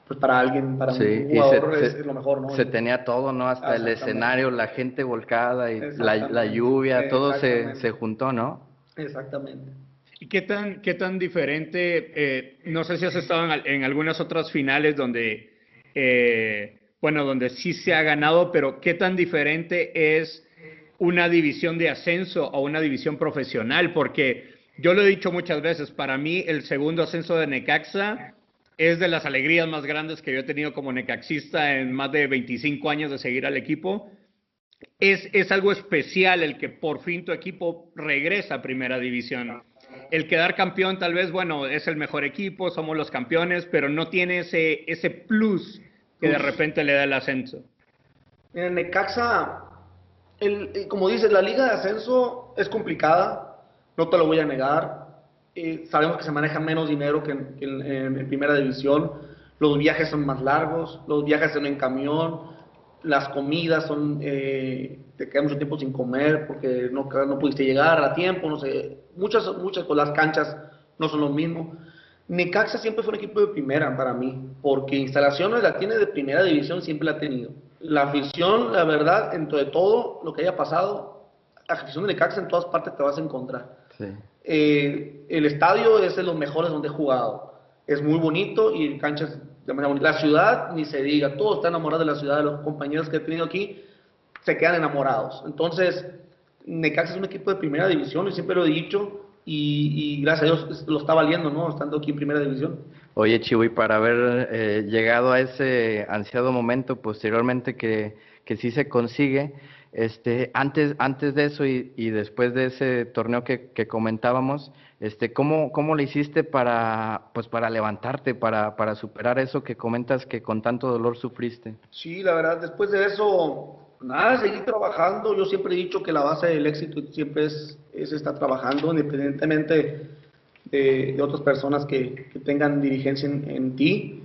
pues para alguien, para un jugador es, lo mejor, ¿no? Se tenía todo, ¿no? Hasta el escenario, la gente volcada y la, lluvia, todo se, se, juntó, ¿no? Exactamente. ¿Y qué tan, qué tan diferente, eh, no sé si has estado en, algunas otras finales donde, eh, bueno, donde sí se ha ganado, pero qué tan diferente es una división de ascenso o una división profesional, porque yo lo he dicho muchas veces, para mí el segundo ascenso de Necaxa es de las alegrías más grandes que yo he tenido como necaxista en más de 25 años de seguir al equipo, es, es algo especial el que por fin tu equipo regresa a primera división. El quedar campeón tal vez, bueno, es el mejor equipo, somos los campeones, pero no tiene ese, ese plus que de repente le da el ascenso. En Necaxa, el, como dices, la liga de ascenso es complicada, no te lo voy a negar. Eh, sabemos que se maneja menos dinero que, en, primera división, los viajes son más largos, los viajes son en camión, las comidas son, eh, te quedas mucho tiempo sin comer porque no, no pudiste llegar a tiempo, no sé, muchas, muchas, pues las canchas no son lo mismo. Necaxa siempre fue un equipo de primera para mí, porque instalaciones la tiene de primera división, siempre la ha tenido. La afición, la verdad, dentro de todo lo que haya pasado, la afición de Necaxa en todas partes te vas a encontrar. Eh, el estadio es de los mejores donde he jugado. Es muy bonito y canchas la ciudad, ni se diga, todos están enamorados de la ciudad, los compañeros que he tenido aquí se quedan enamorados. Entonces, Necaxa es un equipo de primera división, y siempre lo he dicho, y, gracias a Dios lo está valiendo, ¿no? Estando aquí en primera división. Oye, Chivo, y para haber eh, llegado a ese ansiado momento posteriormente que, que sí se consigue, este, antes, antes de eso y, y después de ese torneo que, que comentábamos, este, ¿cómo, ¿cómo le hiciste para, pues, para levantarte, para, para superar eso que comentas que con tanto dolor sufriste? Sí, la verdad, después de eso, nada, seguí trabajando. Yo siempre he dicho que la base del éxito siempre es, es estar trabajando, independientemente de, de otras personas que, que tengan dirigencia en, en ti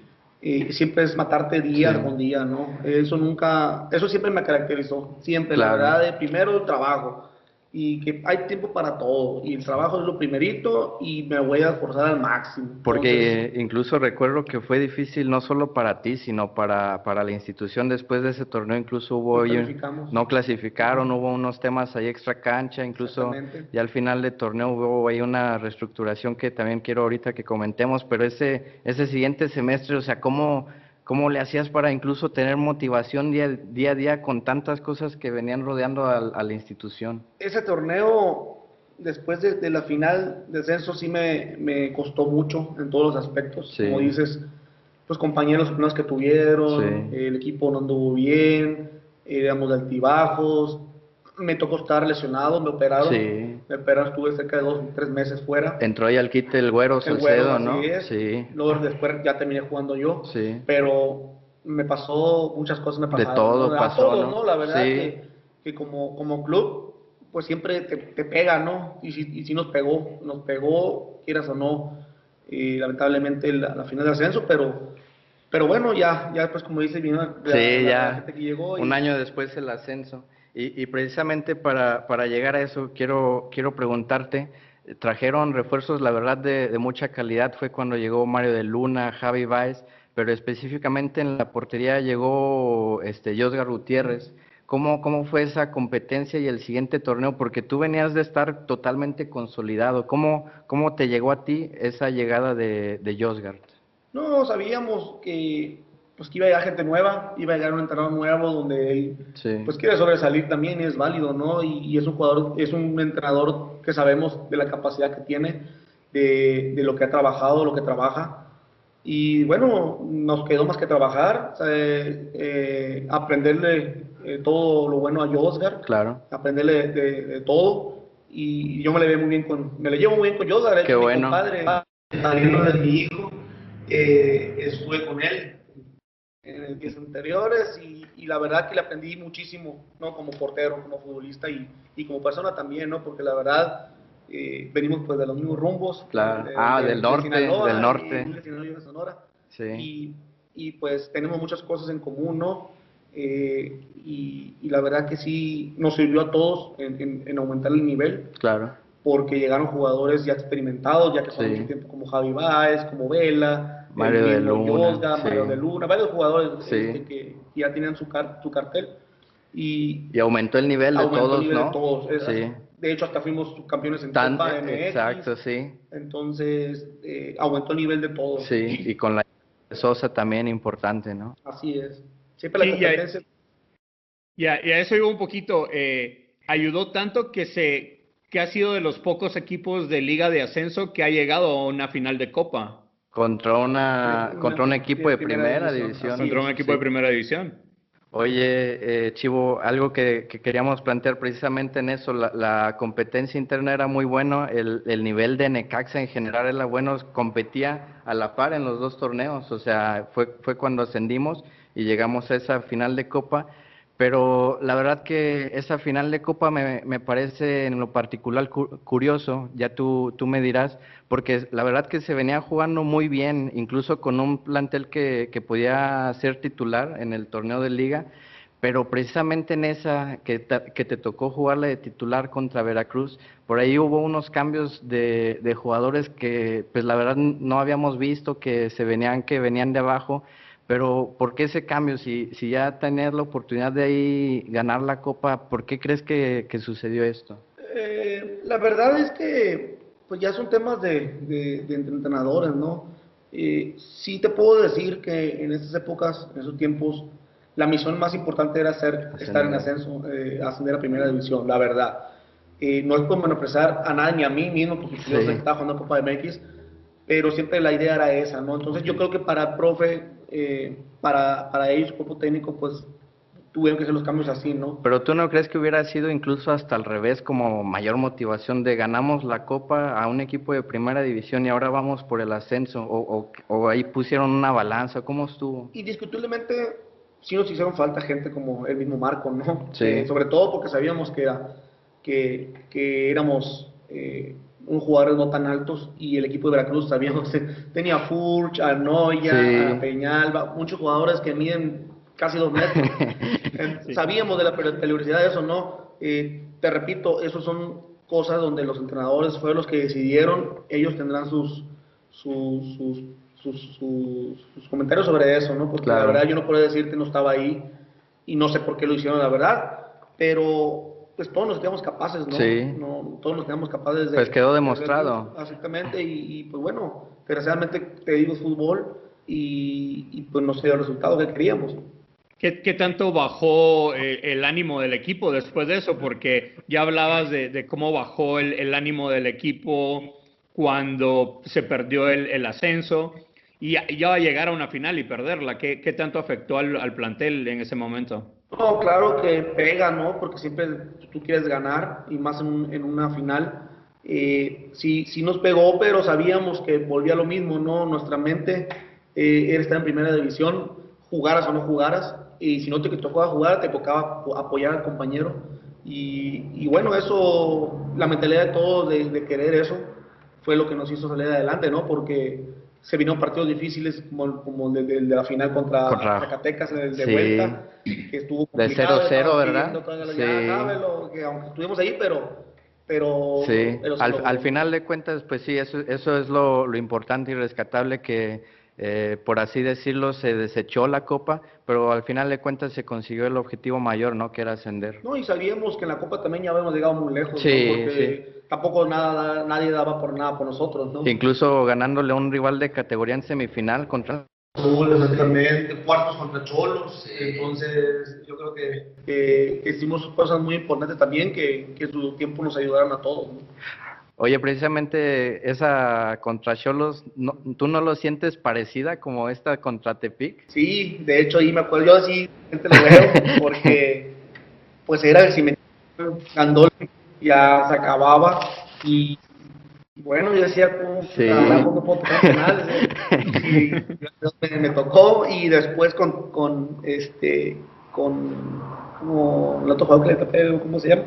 siempre es matarte día con día, ¿no? Eso nunca, eso siempre me caracterizó, siempre, la verdad, de primero el trabajo, y que hay tiempo para todo y el trabajo es lo primerito y me voy a esforzar al máximo. Porque incluso recuerdo que fue difícil no solo para ti, sino para, para la institución después de ese torneo, incluso hubo... No, no clasificaron, hubo unos temas ahí extra cancha, incluso ya al final del torneo hubo ahí una reestructuración que también quiero ahorita que comentemos, pero ese, ese siguiente semestre, o sea, ¿cómo ¿Cómo le hacías para incluso tener motivación día, día a día con tantas cosas que venían rodeando a, la institución? Ese torneo, después de, la final de ascenso, sí me, me, costó mucho en todos los aspectos. Como dices, los compañeros que tuvieron, el equipo no anduvo bien, éramos de altibajos, me tocó estar lesionado, me operaron. Sí. Me operaron, estuve cerca de dos, tres meses fuera. Entró ahí al quite el güero Salcedo, ¿no? Sí. Luego después ya terminé jugando yo. Sí. Pero me pasó, muchas cosas me pasaron. De todo pasó, ¿no? La verdad que, que, como, como club, pues siempre te, te pega, ¿no? Y si, y si, nos pegó, nos pegó, quieras o no, y lamentablemente la, la final de ascenso, pero pero bueno, ya, ya pues como dice, vino sí, ya. que llegó. Un año después el ascenso. Y, precisamente para, para, llegar a eso, quiero, quiero preguntarte, trajeron refuerzos, la verdad, de, mucha calidad, fue cuando llegó Mario de Luna, Javi Baez, pero específicamente en la portería llegó este, Josgar Gutiérrez. ¿Cómo, ¿Cómo fue esa competencia y el siguiente torneo? Porque tú venías de estar totalmente consolidado. ¿Cómo, te llegó a ti esa llegada de, de? No, sabíamos que pues que iba a llegar gente nueva, iba a llegar un entrenador nuevo donde él pues quiere sobresalir también, es válido, ¿no? Y, es un jugador, es un entrenador que sabemos de la capacidad que tiene, de, de lo que ha trabajado, lo que trabaja. Y bueno, nos quedó más que trabajar, eh, aprenderle eh, todo lo bueno a Josgar, claro. aprenderle de, todo. Y yo me le veo muy bien con, me le llevo muy bien con Josgar, Qué bueno. mi compadre, de mi hijo, eh, estuve con él en días anteriores y, y, la verdad que le aprendí muchísimo, ¿no? Como portero, como futbolista y, y como persona también, ¿no? Porque la verdad eh, venimos pues de los mismos rumbos. Claro. ah, del norte, del norte. Y, Sonora. Sí. Y, y, pues tenemos muchas cosas en común, ¿no? Eh, y, la verdad que sí nos sirvió a todos en, en, aumentar el nivel. Claro. Porque llegaron jugadores ya experimentados, ya que son mucho tiempo, como Javi Báez, como Vela, Mario de Luna, Mario de Luna, varios jugadores este, que ya tenían su, su cartel. Y, y, aumentó el nivel de todos, el nivel ¿no? De, todos. sí. de hecho, hasta fuimos campeones en Tan, Copa MX. Exacto, sí. Entonces, eh, aumentó el nivel de todos. Sí, y con la Sosa también importante, ¿no? Así es. Siempre la competencia. Y a, y a, eso iba un poquito. Eh, ayudó tanto que se que ha sido de los pocos equipos de liga de ascenso que ha llegado a una final de Copa. Contra, una, contra un equipo de, primera, división. Contra un equipo de primera división. Oye, eh, Chivo, algo que, queríamos plantear precisamente en eso, la, competencia interna era muy buena, el, el, nivel de Necaxa en general era bueno, competía a la par en los dos torneos, o sea, fue, fue cuando ascendimos y llegamos a esa final de Copa pero la verdad que esa final de Copa me, me parece en lo particular curioso, ya tú, tú me dirás, porque la verdad que se venía jugando muy bien, incluso con un plantel que, que podía ser titular en el torneo de liga, pero precisamente en esa que te, que te tocó jugarla de titular contra Veracruz, por ahí hubo unos cambios de, de jugadores que pues la verdad no habíamos visto, que se venían, que venían de abajo, pero ¿por qué ese cambio? Si, si ya tener la oportunidad de ahí ganar la copa, ¿por qué crees que, sucedió esto? Eh, la verdad es que pues ya son temas de, de, entrenadores, ¿no? Eh, sí te puedo decir que en esas épocas, en esos tiempos, la misión más importante era hacer, estar en ascenso, eh, ascender a primera división, la verdad. Eh, no es por menospreciar a nadie ni a mí mismo, porque yo estaba jugando Copa de MX, pero siempre la idea era esa, ¿no? Entonces yo creo que para el profe eh, para, para ellos, cuerpo técnico, pues tuvieron que hacer los cambios así, ¿no? Pero tú no crees que hubiera sido incluso hasta al revés como mayor motivación de ganamos la copa a un equipo de primera división y ahora vamos por el ascenso o, o, ahí pusieron una balanza, ¿cómo estuvo? Indiscutiblemente sí nos hicieron falta gente como el mismo Marco, ¿no? Sí. Eh, sobre todo porque sabíamos que, era, que, que éramos eh, un jugadores no tan altos y el equipo de Veracruz sabíamos que (laughs) tenía a Furch, a Noya, a Peñalba, muchos jugadores que miden casi dos metros. (laughs) Sabíamos de la peligrosidad de eso, ¿no? Eh, te repito, esos son cosas donde los entrenadores fueron los que decidieron, ellos tendrán sus, sus, sus, sus, comentarios sobre eso, ¿no? Porque la verdad yo no puedo decirte, no estaba ahí y no sé por qué lo hicieron, la verdad, pero pues todos nos quedamos capaces, ¿no? Sí. no todos nos quedamos capaces de... Pues quedó demostrado. exactamente, y, pues bueno, desgraciadamente te digo fútbol y, pues no se dio el resultado que queríamos. ¿Qué, ¿Qué, tanto bajó eh, el ánimo del equipo después de eso? Porque ya hablabas de, cómo bajó el, ánimo del equipo cuando se perdió el, ascenso y ya, va a llegar a una final y perderla. ¿Qué, tanto afectó al, plantel en ese momento? No, claro que pega, ¿no? Porque siempre tú quieres ganar y más en, en una final. Eh, sí, sí nos pegó, pero sabíamos que volvía lo mismo, ¿no? Nuestra mente eh, era estar en primera división, jugaras o no jugaras, y si no te tocaba jugar, te tocaba apoyar al compañero. Y, y bueno, eso, la mentalidad de todos de, de, querer eso, fue lo que nos hizo salir adelante, ¿no? Porque se vino partidos difíciles como, como de, de, la final contra, Zacatecas de, de vuelta, que estuvo complicado. De 0-0, ¿verdad? Sí. que aunque estuvimos ahí, pero... pero sí, al, al, final de cuentas, pues sí, eso, eso es lo, lo importante y rescatable que eh, por así decirlo, se desechó la copa, pero al final de cuentas se consiguió el objetivo mayor, ¿no? Que era ascender. No, y sabíamos que en la copa también ya habíamos llegado muy lejos, sí, porque tampoco nada, nadie daba por nada por nosotros, ¿no? Incluso ganándole a un rival de categoría en semifinal contra... Exactamente, cuartos contra Cholos, entonces yo creo que, que, hicimos cosas muy importantes también que, que su tiempo nos ayudaron a todos. ¿no? Oye, precisamente esa contra Cholos, ¿tú no lo sientes parecida como esta contra Tepic? Sí, de hecho ahí me acuerdo, yo así lo veo, (laughs) porque pues era el cimiento, Gandol ya se acababa y bueno, yo decía, como, sí. tampoco puedo tocar penales, y me, me, tocó y después con, con este, con, como el otro jugador que le tapé, ¿cómo se llama?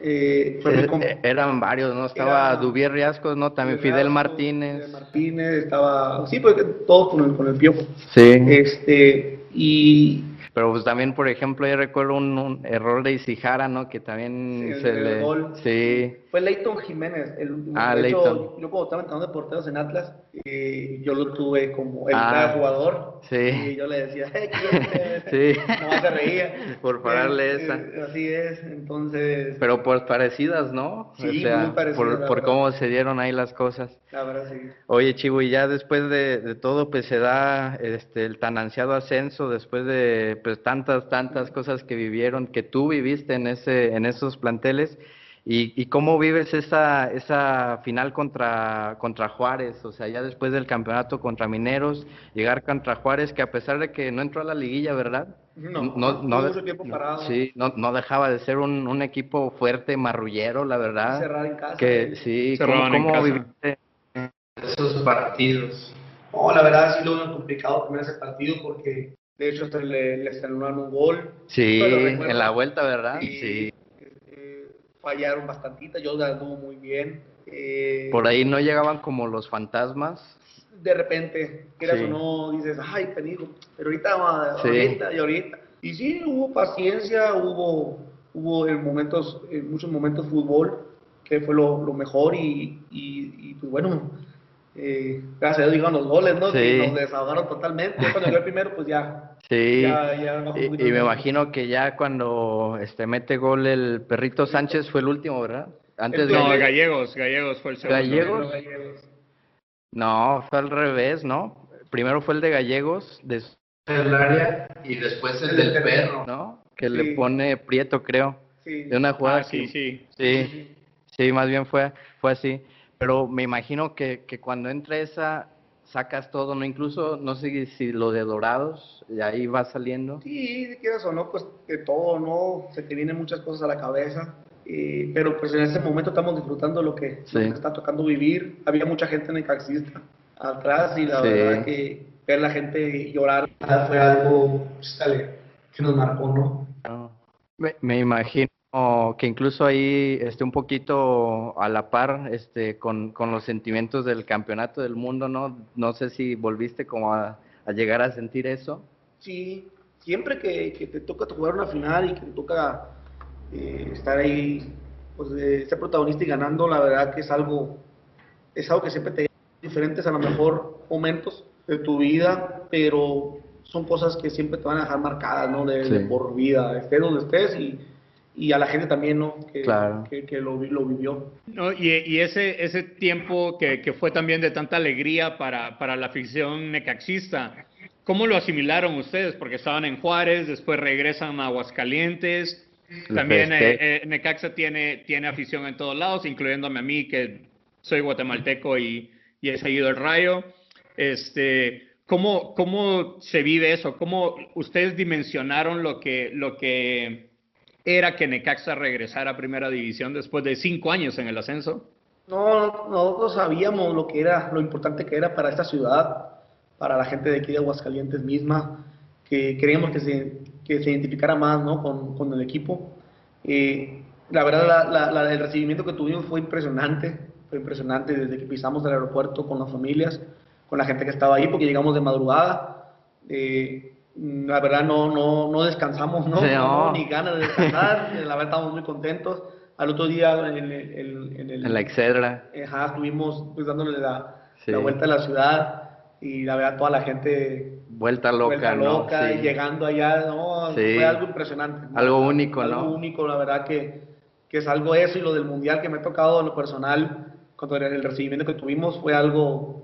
Eh, eh, eran varios, ¿no? Estaba Dubier Riascos, ¿no? También Fidel Martínez. Fidel Martínez, estaba, sí, pues todos con el, con el piojo. Sí. Este, y, pero pues también, por ejemplo, yo recuerdo un, error de Isijara, ¿no? Que también se le... Sí. Fue Leighton Jiménez. El, ah, Leighton. Yo cuando estaba entrando de porteros en Atlas, eh, yo lo tuve como el ah, jugador. Sí. Y yo le decía, hey, (laughs) sí. No se reía. Por pararle esa. así es, entonces... Pero pues parecidas, ¿no? Sí, muy parecidas. Por, por cómo se dieron ahí las cosas. La verdad, sí. Oye, Chivo, y ya después de, de todo, pues se da este, el tan ansiado ascenso, después de pues tantas, tantas cosas que vivieron, que tú viviste en, ese, en esos planteles. ¿Y, cómo vives esa, esa final contra, contra Juárez? O sea, ya después del campeonato contra Mineros, llegar contra Juárez, que a pesar de que no entró a la liguilla, ¿verdad? No, no, no, mucho tiempo parado. Sí, no, no dejaba de ser un, un equipo fuerte, marrullero, la verdad. Cerrar en casa. Que sí, Cerraban en ¿cómo, casa. cómo viviste esos partidos? No, la verdad sí lo veo complicado también ese partido porque de hecho hasta le, le anularon un gol. Sí, en la vuelta, ¿verdad? Sí. Sí. Fallaron bastantita, yo la anduvo muy bien. Eh, Por ahí no llegaban como los fantasmas. de repente, quieras Sí. o no, dices, ay, penido, pero ahorita, va, Sí. ahorita y ahorita. Y sí, hubo paciencia, hubo, hubo en momentos, en muchos momentos fútbol, que fue lo, lo mejor y, y, y, pues bueno, eh, gracias a Dios llegaron los goles, ¿no? Sí. Que nos desahogaron totalmente. Cuando llegó el primero, pues ya, Sí. ya, Y, me imagino que ya cuando este mete gol el perrito Sánchez fue el último, ¿verdad? Antes de No, Gallegos, Gallegos fue el segundo. Gallegos. No, fue al revés, ¿no? Primero fue el de Gallegos, después el área y después el del perro, ¿no? Que le pone Prieto, creo. Sí. De una jugada Ah, sí, que- sí. sí, sí, más bien fue, fue así. Pero me imagino que, que cuando entra esa, sacas todo, ¿no? Incluso, no sé si lo de Dorados, y ahí va saliendo. Sí, quieras o no, pues de todo, ¿no? Se te vienen muchas cosas a la cabeza. eh, pero pues en ese momento estamos disfrutando lo que, Sí. que está tocando vivir. Había mucha gente en el taxista atrás y la Sí. verdad que ver la gente llorar fue algo pues, dale, que nos marcó, ¿no? No. Me, me imagino que incluso ahí esté un poquito a la par este, con, con los sentimientos del campeonato del mundo, ¿no? No sé si volviste como a, a llegar a sentir eso. Sí, siempre que, que te toca jugar una final y que te toca eh, estar ahí, pues de ser protagonista y ganando, la verdad que es algo, es algo que siempre te diferentes a lo mejor momentos de tu vida, pero son cosas que siempre te van a dejar marcadas, ¿no? De, de por vida, estés donde estés y, y a la gente también, ¿no? Que, Claro. que, que lo, lo vivió. No, y, y ese, ese tiempo que, que fue también de tanta alegría para, para la afición necaxista, ¿cómo lo asimilaron ustedes? Porque estaban en Juárez, después regresan a Aguascalientes. También eh, eh, Necaxa tiene, tiene afición en todos lados, incluyéndome a mí, que soy guatemalteco y, y he seguido el rayo. Este, ¿cómo, ¿Cómo se vive eso? ¿Cómo ustedes dimensionaron lo que, lo que era que Necaxa regresara a Primera División después de cinco años en el ascenso? No, nosotros sabíamos lo que era, lo importante que era para esta ciudad, para la gente de aquí de Aguascalientes misma, que queríamos que se, que se identificara más ¿no? con, con el equipo. Eh, la verdad, la- la- la- el recibimiento que tuvimos fue impresionante, fue impresionante desde que pisamos el aeropuerto con las familias, con la gente que estaba ahí, porque llegamos de madrugada. Eh, la verdad, no, no, no descansamos, ¿no? (laughs) Sí, No, no. ni ganas de descansar, (laughs) la verdad, estamos muy contentos. Al otro día, en el, en- en el- En la Excedra. Ajá, estuvimos pues dándole la, Sí. la vuelta a la ciudad y la verdad toda la gente Vuelta loca, vuelta ¿no? Sí. y llegando allá, no, fue algo impresionante. ¿no? Algo único, Algo ¿no? único, la verdad que, que es algo eso y lo del mundial que me ha tocado en lo personal, cuando el, el recibimiento que tuvimos fue algo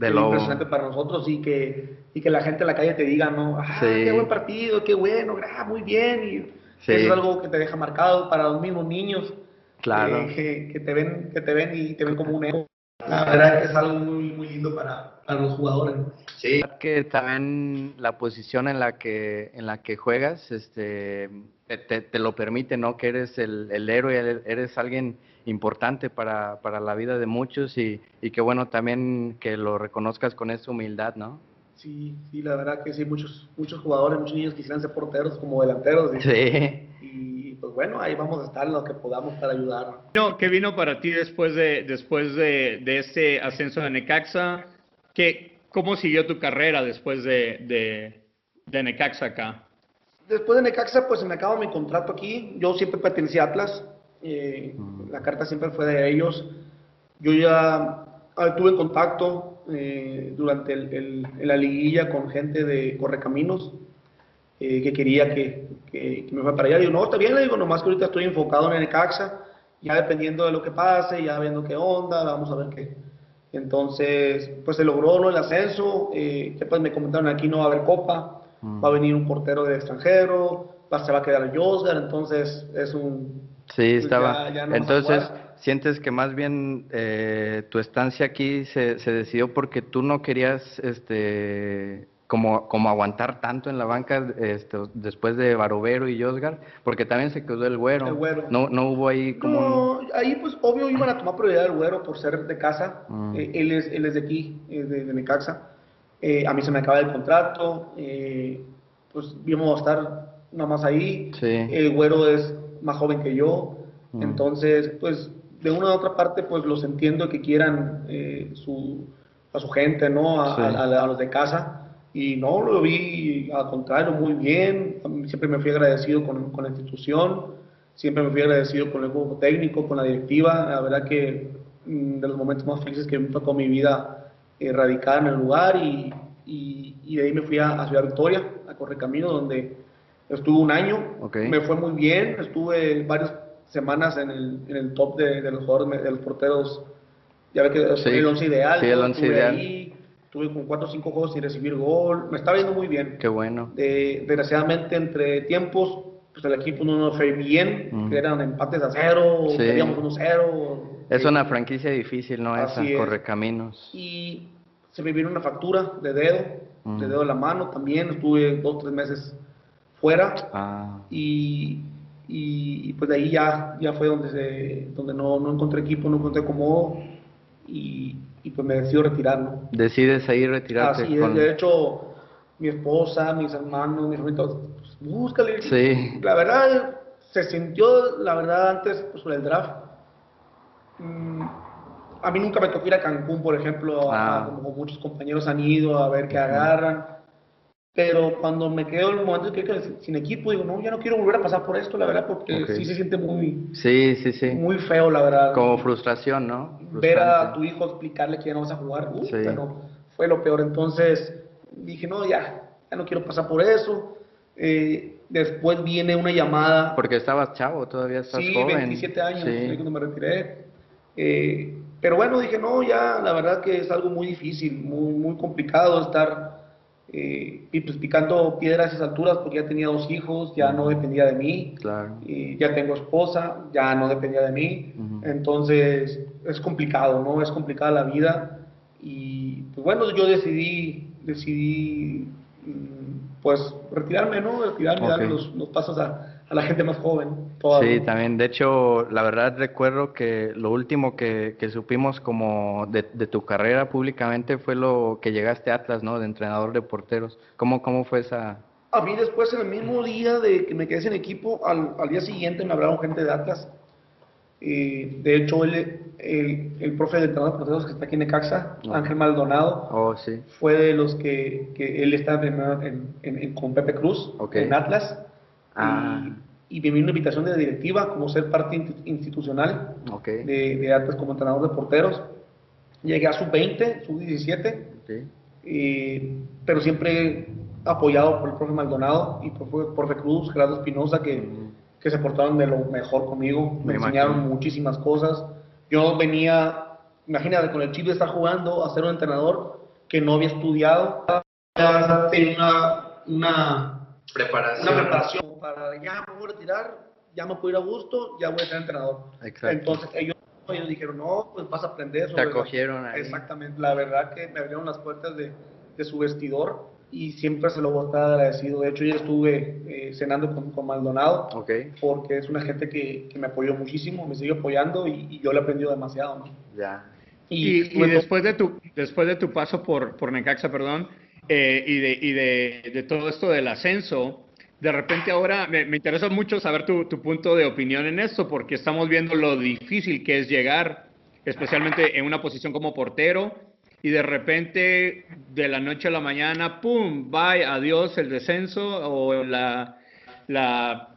De lo- impresionante para nosotros y que, y que la gente en la calle te diga, ¿no? Ah, Sí. qué buen partido, qué bueno, ah, muy bien. Y Sí. eso es algo que te deja marcado para los mismos niños. Claro. Que, que- que te ven, que te ven y te ven como un héroe. La verdad es algo muy, muy lindo para, para los jugadores. ¿no? Sí, que también la posición en la que en la que juegas, este, te, te- te lo permite, ¿no? Que eres el, el héroe, eres alguien importante para, para la vida de muchos y, y que bueno también que lo reconozcas con esa humildad, ¿no? Sí, sí, la verdad que sí, muchos, muchos jugadores, muchos niños quisieran ser porteros como delanteros. y- Sí. Y pues bueno, ahí vamos a estar en lo que podamos para ayudar. ¿Qué vino para ti después de, después de, de este ascenso de Necaxa? ¿Qué, ¿Cómo siguió tu carrera después de, de, de Necaxa acá? Después de Necaxa, pues se me acaba mi contrato aquí. Yo siempre pertenecí a Atlas. eh, La carta siempre fue de ellos. Yo ya ah, tuve contacto eh, durante el- el- la liguilla con gente de Correcaminos eh, que quería que, que- que me fuera para allá. Digo, no, está bien, le digo, nomás que ahorita estoy enfocado en Necaxa. Ya dependiendo de lo que pase, ya viendo qué onda, vamos a ver qué. Entonces, pues se logró ¿no? el ascenso. eh, pues me comentaron aquí no va a haber copa Mm. va a venir un portero de extranjero, va, se va a quedar Josgar, entonces es un... Sí, estaba. ya- ya no vas a Entonces, sientes que más bien eh, tu estancia aquí se, se decidió porque tú no querías este, como, como aguantar tanto en la banca este, después de Barovero y Josgar, porque también se quedó el güero. El güero. No, no hubo ahí como... No, ahí pues obvio iban a tomar prioridad el güero por ser de casa. Mm. Eh, él, es, él es de aquí, eh, de, de Necaxa. Eh, a mí se me acaba el contrato. eh, pues íbamos a estar nada más ahí. Sí. El güero es más joven que yo. Mm. Entonces, pues de una u otra parte, pues los entiendo que quieran eh, su, a su gente, ¿no? A, Sí. a- a- a los de casa. Y no, lo vi al contrario, muy bien. Siempre me fui agradecido con, con la institución, siempre me fui agradecido con el grupo técnico, con la directiva. La verdad que mm, de los momentos más felices que me tocó mi vida eh, radicar en el lugar y, y- y de ahí me fui a, a Ciudad Victoria, a Correcamino, donde estuve un año. Ok. Me fue muy bien, estuve varias semanas en el, en el top de, de los jugadores, de los porteros. Ya ve que Sí. el once ideal. Sí, el once Estuve ideal. ahí, Tuve con 4 o 5 juegos sin recibir gol. Me estaba yendo muy bien. Qué bueno. Eh, desgraciadamente, entre tiempos, pues el equipo no nos fue bien. Mm. Eran empates a cero, Sí. perdíamos 1-0. Es una franquicia difícil, ¿no? Esa, es. Correcaminos. Y se me vino una fractura de dedo, Mm. de dedo de la mano también. Estuve dos, tres meses fuera. Ah, Y, y, pues de ahí ya, ya fue donde, se, donde no, no encontré equipo, no encontré cómodo. Y, y pues me decido retirar, ¿no? decides ahí retirarte Así es, con... de hecho, mi esposa, mis hermanos, mis hermanitos, pues, búscale. Sí. La verdad, se sintió, la verdad, antes pues, sobre el draft. Mm, a mí nunca me tocó ir a Cancún, por ejemplo, a- Ah. como muchos compañeros han ido a ver qué agarran. Pero cuando me quedo en el momento que quedo sin equipo, digo, no, ya no quiero volver a pasar por esto, la verdad, porque sí se siente muy, Sí, sí, sí. muy feo, la verdad. Como frustración, ¿no? ver a tu hijo explicarle que ya no vas a jugar, uh, Sí. pero fue lo peor. Entonces dije, no, ya, ya no quiero pasar por eso. Eh, después viene una llamada, Porque estabas chavo, todavía estás sí, joven. 27 años, Sí. cuando me retiré. Eh, pero bueno, dije, no, ya, la verdad que es algo muy difícil, muy, muy complicado estar eh, pues picando piedras a esas alturas porque ya tenía dos hijos, ya no dependía de mí. Claro. y ya tengo esposa, ya no dependía de mí, entonces es complicado, ¿no? Es complicada la vida y pues bueno, yo decidí, decidí mm, pues retirarme, ¿no? Retirarme, Ok. darle los, los pasos a, a la gente más joven. toda, Sí, también. De hecho, la verdad recuerdo que lo último que, que supimos como de, de tu carrera públicamente fue lo que llegaste a Atlas, ¿no? De entrenador de porteros. ¿Cómo, cómo fue esa...? A mí después, en el mismo día de que me quedé sin equipo, al, al día siguiente me hablaron gente de Atlas. Eh, de hecho, él, el, el profe de entrenador de porteros que está aquí en Necaxa, Ok. Ángel Maldonado, Oh, sí. fue de los que, que él está entrenando en, en- en- con Pepe Cruz Ok. en Atlas. Ah. Y, y me vino una invitación de la directiva como ser parte insti- institucional Ok. de, de Atlas como entrenador de porteros. Llegué a sub-20, sub-17, ok. eh, pero siempre apoyado por el profe Maldonado y por, por profe Cruz, Gerardo Espinosa, que, Mm. que se portaron de lo mejor conmigo. Me, Me enseñaron imagino. muchísimas cosas. Yo venía, imagínate, con el chip de estar jugando, a ser un entrenador que no había estudiado. Tenía una, una, Preparación. una preparación para ya me voy a retirar, ya me puedo ir a gusto, ya voy a ser entrenador. Exacto. Entonces ellos, ellos dijeron, no, pues vas a aprender. Te sobre acogieron ahí. Exactamente, la verdad que me abrieron las puertas de, de su vestidor y siempre se lo voy a estar agradecido. De hecho, yo estuve eh, cenando con, con Maldonado Ok, porque es una gente que, que me apoyó muchísimo, me sigue apoyando y, y yo le he aprendido demasiado. ¿no? ya. Y, y con- después de tu después de tu paso por, por Necaxa, perdón, eh, y, de, y de, de todo esto del ascenso, de repente ahora me, me interesa mucho saber tu, tu punto de opinión en esto, porque estamos viendo lo difícil que es llegar, especialmente en una posición como portero, y de repente de la noche a la mañana, ¡pum! Bye, adiós el descenso o la, la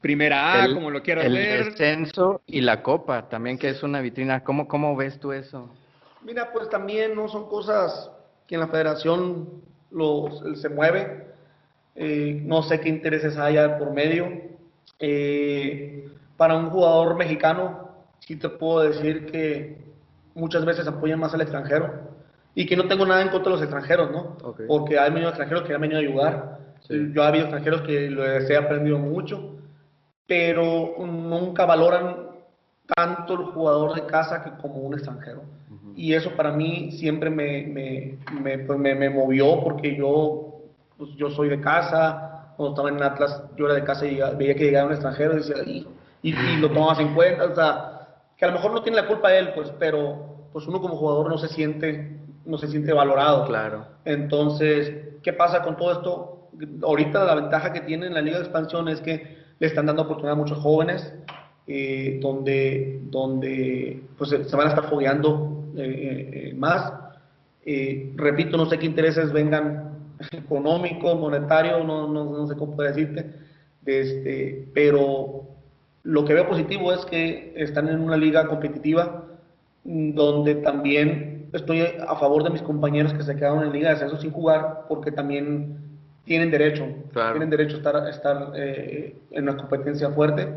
primera A, El- como lo quieras el ver. descenso y la copa también, que es una vitrina. ¿Cómo, cómo ves tú eso? Mira, pues también no son cosas que en la federación los, se mueve. Eh, no sé qué intereses haya por medio. Eh, para un jugador mexicano, sí te puedo decir que muchas veces apoyan más al extranjero. Y que no tengo nada en contra de los extranjeros, ¿no? Ok. Porque hay venido extranjeros que han venido a ayudar. Sí. Yo he habido extranjeros que les he aprendido mucho, pero nunca valoran tanto el jugador de casa que como un extranjero. y eso para mí siempre me, me, me, pues me, me movió porque yo, pues yo soy de casa, cuando estaba en Atlas yo era de casa y veía que llegaba un extranjero y, decía, y, y, y lo tomabas en cuenta, o sea, que a lo mejor no tiene la culpa él, pues, pero pues uno como jugador no se siente, no se siente valorado. Claro. Entonces, ¿qué pasa con todo esto? Ahorita la ventaja que tiene en la Liga de Expansión es que le están dando oportunidad a muchos jóvenes, eh, donde, donde pues, se van a estar fogueando eh, eh, más. repito, no sé qué intereses vengan económicos, monetarios, no, no, no, sé cómo puedo decirte, este, pero lo que veo positivo es que están en una liga competitiva donde también estoy a favor de mis compañeros que se quedaron en liga de ascenso sin jugar porque también tienen derecho, tienen derecho a estar, estar eh, en una competencia fuerte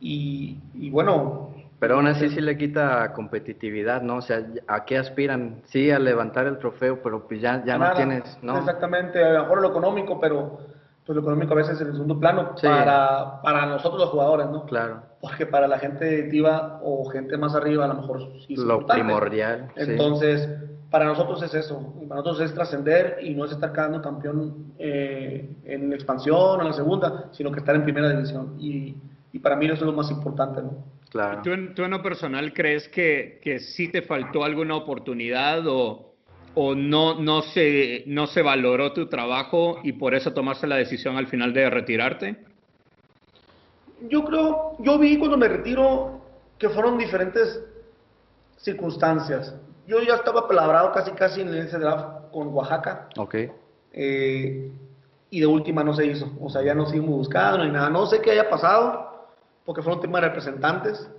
y, y, bueno. Pero aún así sí le quita competitividad, ¿no? O sea, ¿a qué aspiran? Sí, a levantar el trofeo, pero pues ya, ya no tienes, ¿no? Exactamente, a lo mejor lo económico, pero pues lo económico a veces es el segundo plano para, para nosotros los jugadores, ¿no? Claro. Porque para la gente directiva o gente más arriba a lo mejor sí es Lo primordial. Entonces, para nosotros es eso. Para nosotros es trascender y no es estar quedando campeón eh, en expansión o en la segunda, sino que estar en primera división. Y, y para mí eso es lo más importante, ¿no? Claro. ¿Tú en, ¿Tú en lo personal crees que, que sí te faltó alguna oportunidad o o no, no, se, no se valoró tu trabajo y por eso tomaste la decisión al final de retirarte? Yo creo, yo vi cuando me retiro que fueron diferentes circunstancias. Yo ya estaba palabrado casi casi en ese draft con Oaxaca. Ok. Eh, y de última no se hizo. O sea, ya no seguimos buscando ni nada. No sé qué haya pasado, porque fueron temas de representantes.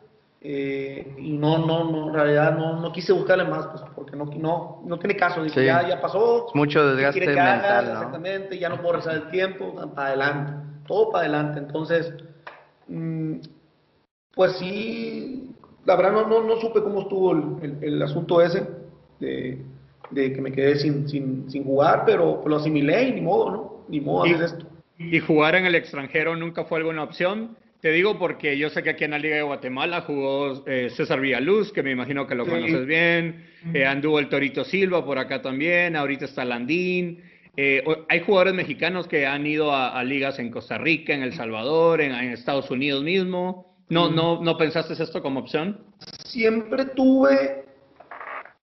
Eh, y no, no, no, en realidad no, no quise buscarle más, pues, porque no, no, no tiene caso. Dije, ya, ya pasó. mucho desgaste mental, Exactamente, ya no puedo rezar el tiempo, para adelante, todo para adelante. Entonces, mmm, pues sí, la verdad no, no, no supe cómo estuvo el, el, asunto ese de, de, que me quedé sin, sin, sin jugar, pero lo asimilé y ni modo, ¿no? Ni modo hacer esto. ¿Y jugar en el extranjero nunca fue alguna opción? Te digo porque yo sé que aquí en la Liga de Guatemala jugó eh, César Villaluz, que me imagino que lo conoces bien, eh, anduvo el Torito Silva por acá también, ahorita está Landín. Eh, hay jugadores mexicanos que han ido a, ligas en Costa Rica, en El Salvador, en, Estados Unidos mismo. ¿No, no, ¿No pensaste esto como opción? Siempre tuve...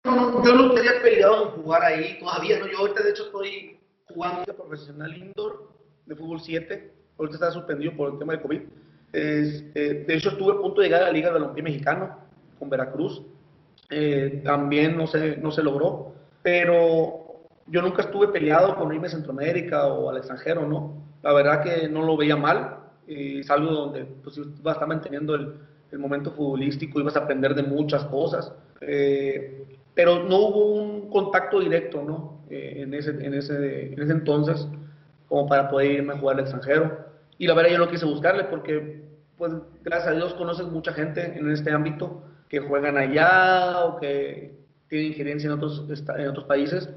yo no tenía peleado en jugar ahí, todavía no. Yo ahorita de hecho estoy jugando profesional indoor de fútbol 7. Ahorita está suspendido por el tema de COVID este, de hecho, estuve a punto de llegar a la Liga de Balompié Mexicano con Veracruz. Eh, también no se, no se logró, pero yo nunca estuve peleado con irme a Centroamérica o al extranjero, ¿no? La verdad que no lo veía mal. Eh, es donde pues, ibas a estar manteniendo el, el, momento futbolístico, ibas a aprender de muchas cosas. Eh, pero no hubo un contacto directo, ¿no? en, ese, en, ese, en ese entonces, como para poder irme a jugar al extranjero. Y la verdad yo no quise buscarle porque, pues, gracias a Dios conoces mucha gente en este ámbito que juegan allá o que tienen injerencia en otros, en otros países.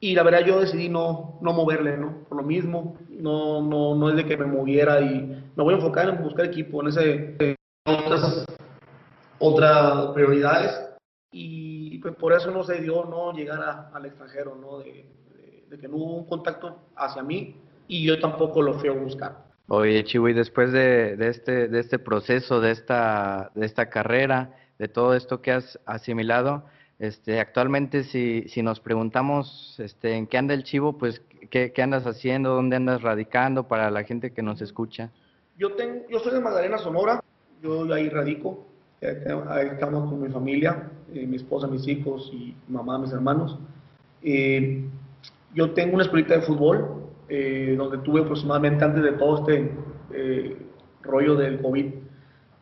Y la verdad yo decidí no, no moverle, ¿no? Por lo mismo, no, no, no es de que me moviera y me voy a enfocar en buscar equipo, en ese, otras, prioridades. Y pues por eso no se dio no llegar al extranjero, ¿no? De, que no hubo un contacto hacia mí y yo tampoco lo fui a buscar. Oye, Chiwi, después de, este, de este proceso, de esta, carrera, de todo esto que has asimilado, este, actualmente si, si nos preguntamos este, en qué anda el Chivo, pues ¿qué, andas haciendo, dónde andas radicando para la gente que nos escucha. Yo, tengo, yo soy de Magdalena, Sonora, yo ahí radico, ahí estamos con mi familia, eh, mi esposa, mis hijos y mamá, mis hermanos. Eh, yo tengo una escuelita de fútbol, eh, donde tuve aproximadamente antes de todo este eh, rollo del COVID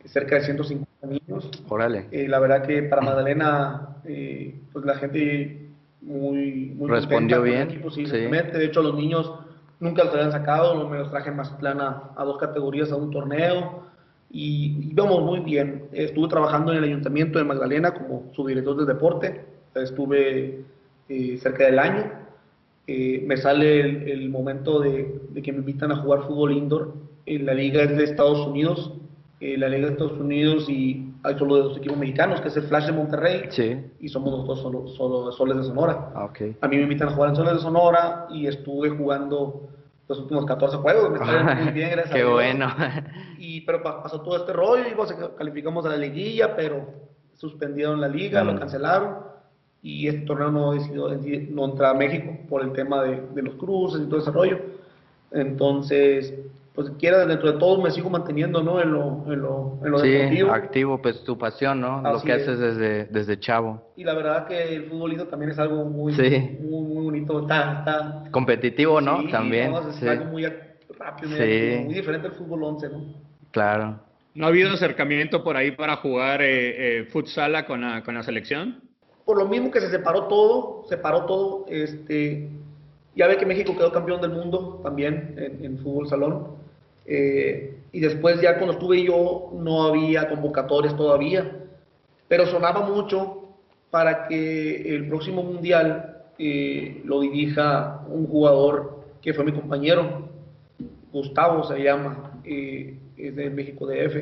cerca de 150 niños. Órale. Eh, la verdad que para Magdalena, pues la gente muy, muy respondió bien. Equipo, sí, sí. De hecho, los niños nunca los habían sacado, me los traje más plana a dos categorías a un torneo y íbamos muy bien. Estuve trabajando en el ayuntamiento de Magdalena como subdirector de deporte, estuve cerca del año eh, me sale el, momento de, que me invitan a jugar fútbol indoor. en la liga es de Estados Unidos, eh, la liga de Estados Unidos y hay solo de dos equipos mexicanos, que es el Flash de Monterrey, Sí. y somos nosotros solo, solo Soles de Sonora. Ah. A mí me invitan a jugar en Soles de Sonora y estuve jugando los últimos 14 juegos, me fue muy bien, (laughs) gracias a Qué Dios. bueno. Y, pero pa- pasó todo este rollo, y pues, calificamos a la liguilla, pero suspendieron la liga, lo cancelaron, y este torneo no decidió no entrar a México por el tema de, de los cruces y todo ese rollo. Entonces, pues quiera dentro de todo me sigo manteniendo, ¿no? En lo, en lo, en lo Sí, deportivo. activo, pues tu pasión, ¿no? Lo Así que es. haces desde, desde chavo. Y la verdad que el futbolito también es algo muy, Sí. muy, muy bonito. Está, está, Competitivo, ¿no? sí, También. no, es Sí, algo muy rápido, muy, activo, muy diferente al fútbol 11, ¿no? claro. ¿No ha habido acercamiento por ahí para jugar eh, eh, futsala con la, con la selección? Por lo mismo que se separó todo, separó todo, este, ya ve que México quedó campeón del mundo también en, en fútbol salón. eh, y después ya cuando estuve yo no había convocatorias todavía, pero sonaba mucho para que el próximo mundial eh, lo dirija un jugador que fue mi compañero, Gustavo se llama, eh, es de México DF.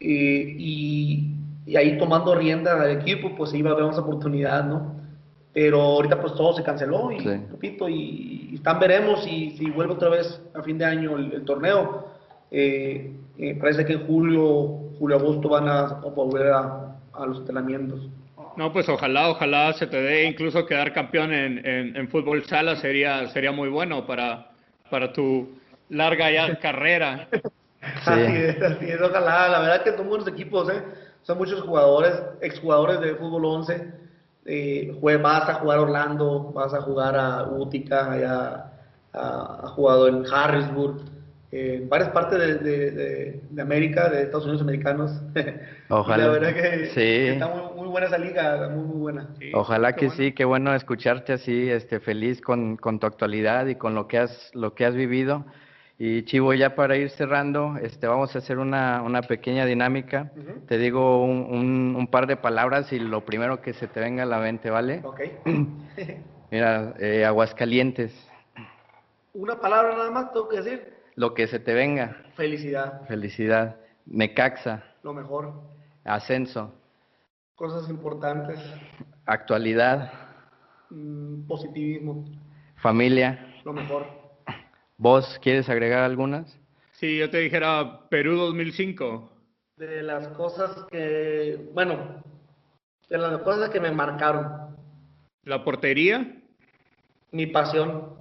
Eh, y, y ahí tomando rienda al equipo, pues iba a haber más oportunidad, ¿no? Pero ahorita pues todo se canceló y, Sí. repito, y, y están veremos si, si vuelve otra vez a fin de año el, el torneo. Eh, eh, parece que en julio, julio, agosto van a, a volver a, a los entrenamientos. No, pues ojalá, ojalá se te dé incluso quedar campeón en, en, en fútbol sala sería, sería muy bueno para, para tu larga ya (laughs) carrera. (laughs) Así es, así es, ojalá. La verdad que son buenos equipos, ¿eh? Son muchos jugadores, exjugadores de fútbol 11. Eh, jue- vas a jugar a Orlando, vas a jugar a Utica, allá, a, ha jugado en Harrisburg, eh, en varias partes de, de- de- de América, de Estados Unidos americanos. Ojalá. (laughs) Y la verdad que, Sí. está muy, muy buena esa liga, muy, muy buena. Sí, Ojalá qué que bueno. sí, qué bueno escucharte así, este, feliz con, con tu actualidad y con lo que has, lo que has vivido. Y Chivo, ya para ir cerrando, este, vamos a hacer una, una pequeña dinámica. Te digo un, un, un par de palabras y lo primero que se te venga a la mente, ¿vale? Ok. (clears throat) Mira, eh, Aguascalientes, Una palabra nada más tengo que decir. lo que se te venga, Felicidad, felicidad. Necaxa, lo mejor. ascenso, Cosas importantes. actualidad, mm, positivismo, familia. lo mejor. ¿Vos quieres agregar algunas? Si yo te dijera Perú 2005, De las cosas que, bueno, de las cosas que me marcaron, la portería. mi pasión.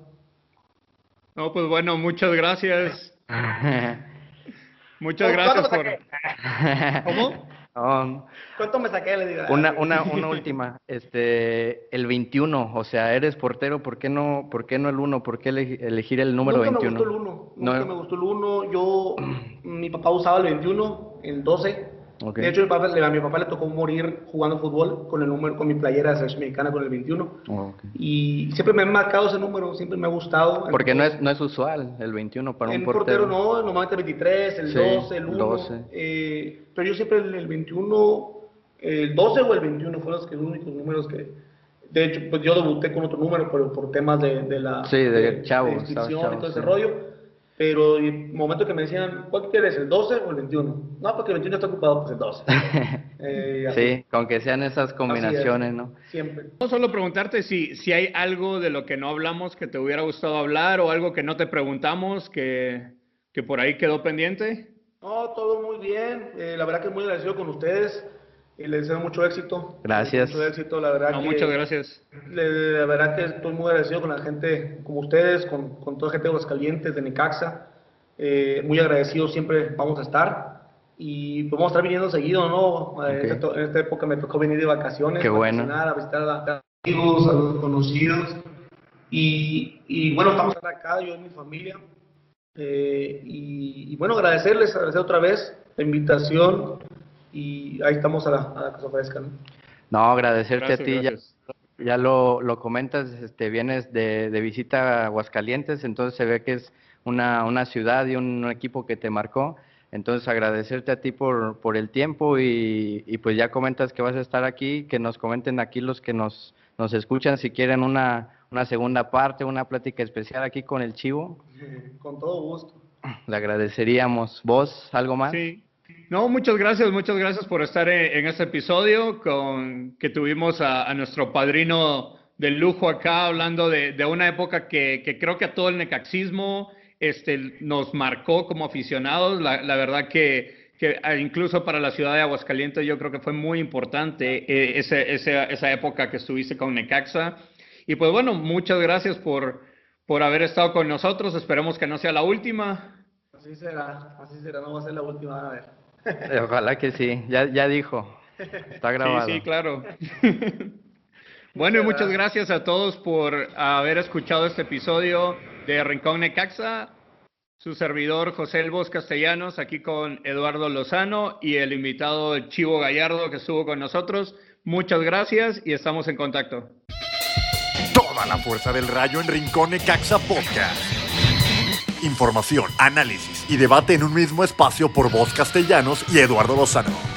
No, pues bueno, muchas gracias. (laughs) Muchas ¿Cuánto gracias por... ¿Cómo? No, ¿Cuánto me saqué? Le digo. Una, (laughs) una, una última, este, el 21, o sea, eres portero, ¿por qué no, por qué no el 1? ¿Por qué elegi- elegir el número Nunca 21? me gustó el 1. Nunca No. me gustó el 1. Yo, mi papá usaba el 21, el 12. Ok. De hecho, mi papá- le- a mi papá le tocó morir jugando fútbol con el número, con mi playera de selección mexicana con el 21. Oh, ok. Y siempre me ha marcado ese número, siempre me ha gustado. Porque no es, no es usual el 21 para un en portero. no, normalmente el 23, el Sí, 12, el 1. 12. eh, pero yo siempre el, el 21, el 12 o el 21 fueron los, que, los únicos números que. De hecho, pues yo debuté con otro número por, por temas de, de la. Sí, de chavo, estabas inscripción chavo, y todo ese sí. rollo. Pero el momento que me decían, ¿cuál quieres, el 12 o el 21? No, porque el 21 está ocupado, pues el 12. (laughs) Eh, sí, con que sean esas así es, combinaciones, ¿no? Siempre. No solo preguntarte si, si hay algo de lo que no hablamos que te hubiera gustado hablar o algo que no te preguntamos que, que por ahí quedó pendiente. No, todo muy bien. Eh, la verdad que muy agradecido con ustedes. Y les deseo mucho éxito. Gracias. Mucho éxito, la verdad No, que... muchas gracias. Le- La verdad que estoy muy agradecido con la gente como ustedes, con, con toda la gente de los calientes, de Necaxa. Eh, muy agradecido siempre vamos a estar. Y pues vamos a estar viniendo seguido, ¿no? Eh, Ok. En, esta, en esta época me tocó venir de vacaciones. Qué bueno. A visitar a, a amigos, a los conocidos. Y, y bueno, estamos acá, yo y mi familia. Eh, y, y bueno, agradecerles, agradecer otra vez la invitación. Y ahí estamos a la, a la que se ofrezca, ¿no? No, agradecerte Gracias, a ti, gracias. ya lo, lo comentas, este, vienes de, de visita a Aguascalientes, entonces se ve que es una, una ciudad y un equipo que te marcó. Entonces agradecerte a ti por, por el tiempo y, y pues ya comentas que vas a estar aquí, que nos comenten aquí los que nos, nos escuchan si quieren una, una segunda parte, una plática especial aquí con el Chivo, (laughs) Con todo gusto. le agradeceríamos. ¿Vos algo más? Sí, no, muchas gracias, muchas gracias por estar en, este episodio con que tuvimos a, nuestro padrino del lujo acá hablando de, una época que, creo que a todo el necaxismo este, nos marcó como aficionados. La, verdad que, que, incluso para la ciudad de Aguascalientes yo creo que fue muy importante eh, esa época que estuviste con Necaxa. Y pues bueno, muchas gracias por, por haber estado con nosotros. Esperemos que no sea la última. Así será, así será, no va a ser la última, a ver. Ojalá que sí, ya, ya dijo. Está grabado. Sí, sí, claro. (laughs) bueno, y muchas gracias a todos por haber escuchado este episodio de Rincón Necaxa. Su servidor José El Castellanos, aquí con Eduardo Lozano y el invitado Chivo Gallardo que estuvo con nosotros. Muchas gracias y estamos en contacto. Toda la fuerza del rayo en Rincón Necaxa Podcast. Información, análisis y debate en un mismo espacio por voz castellanos y Eduardo Lozano.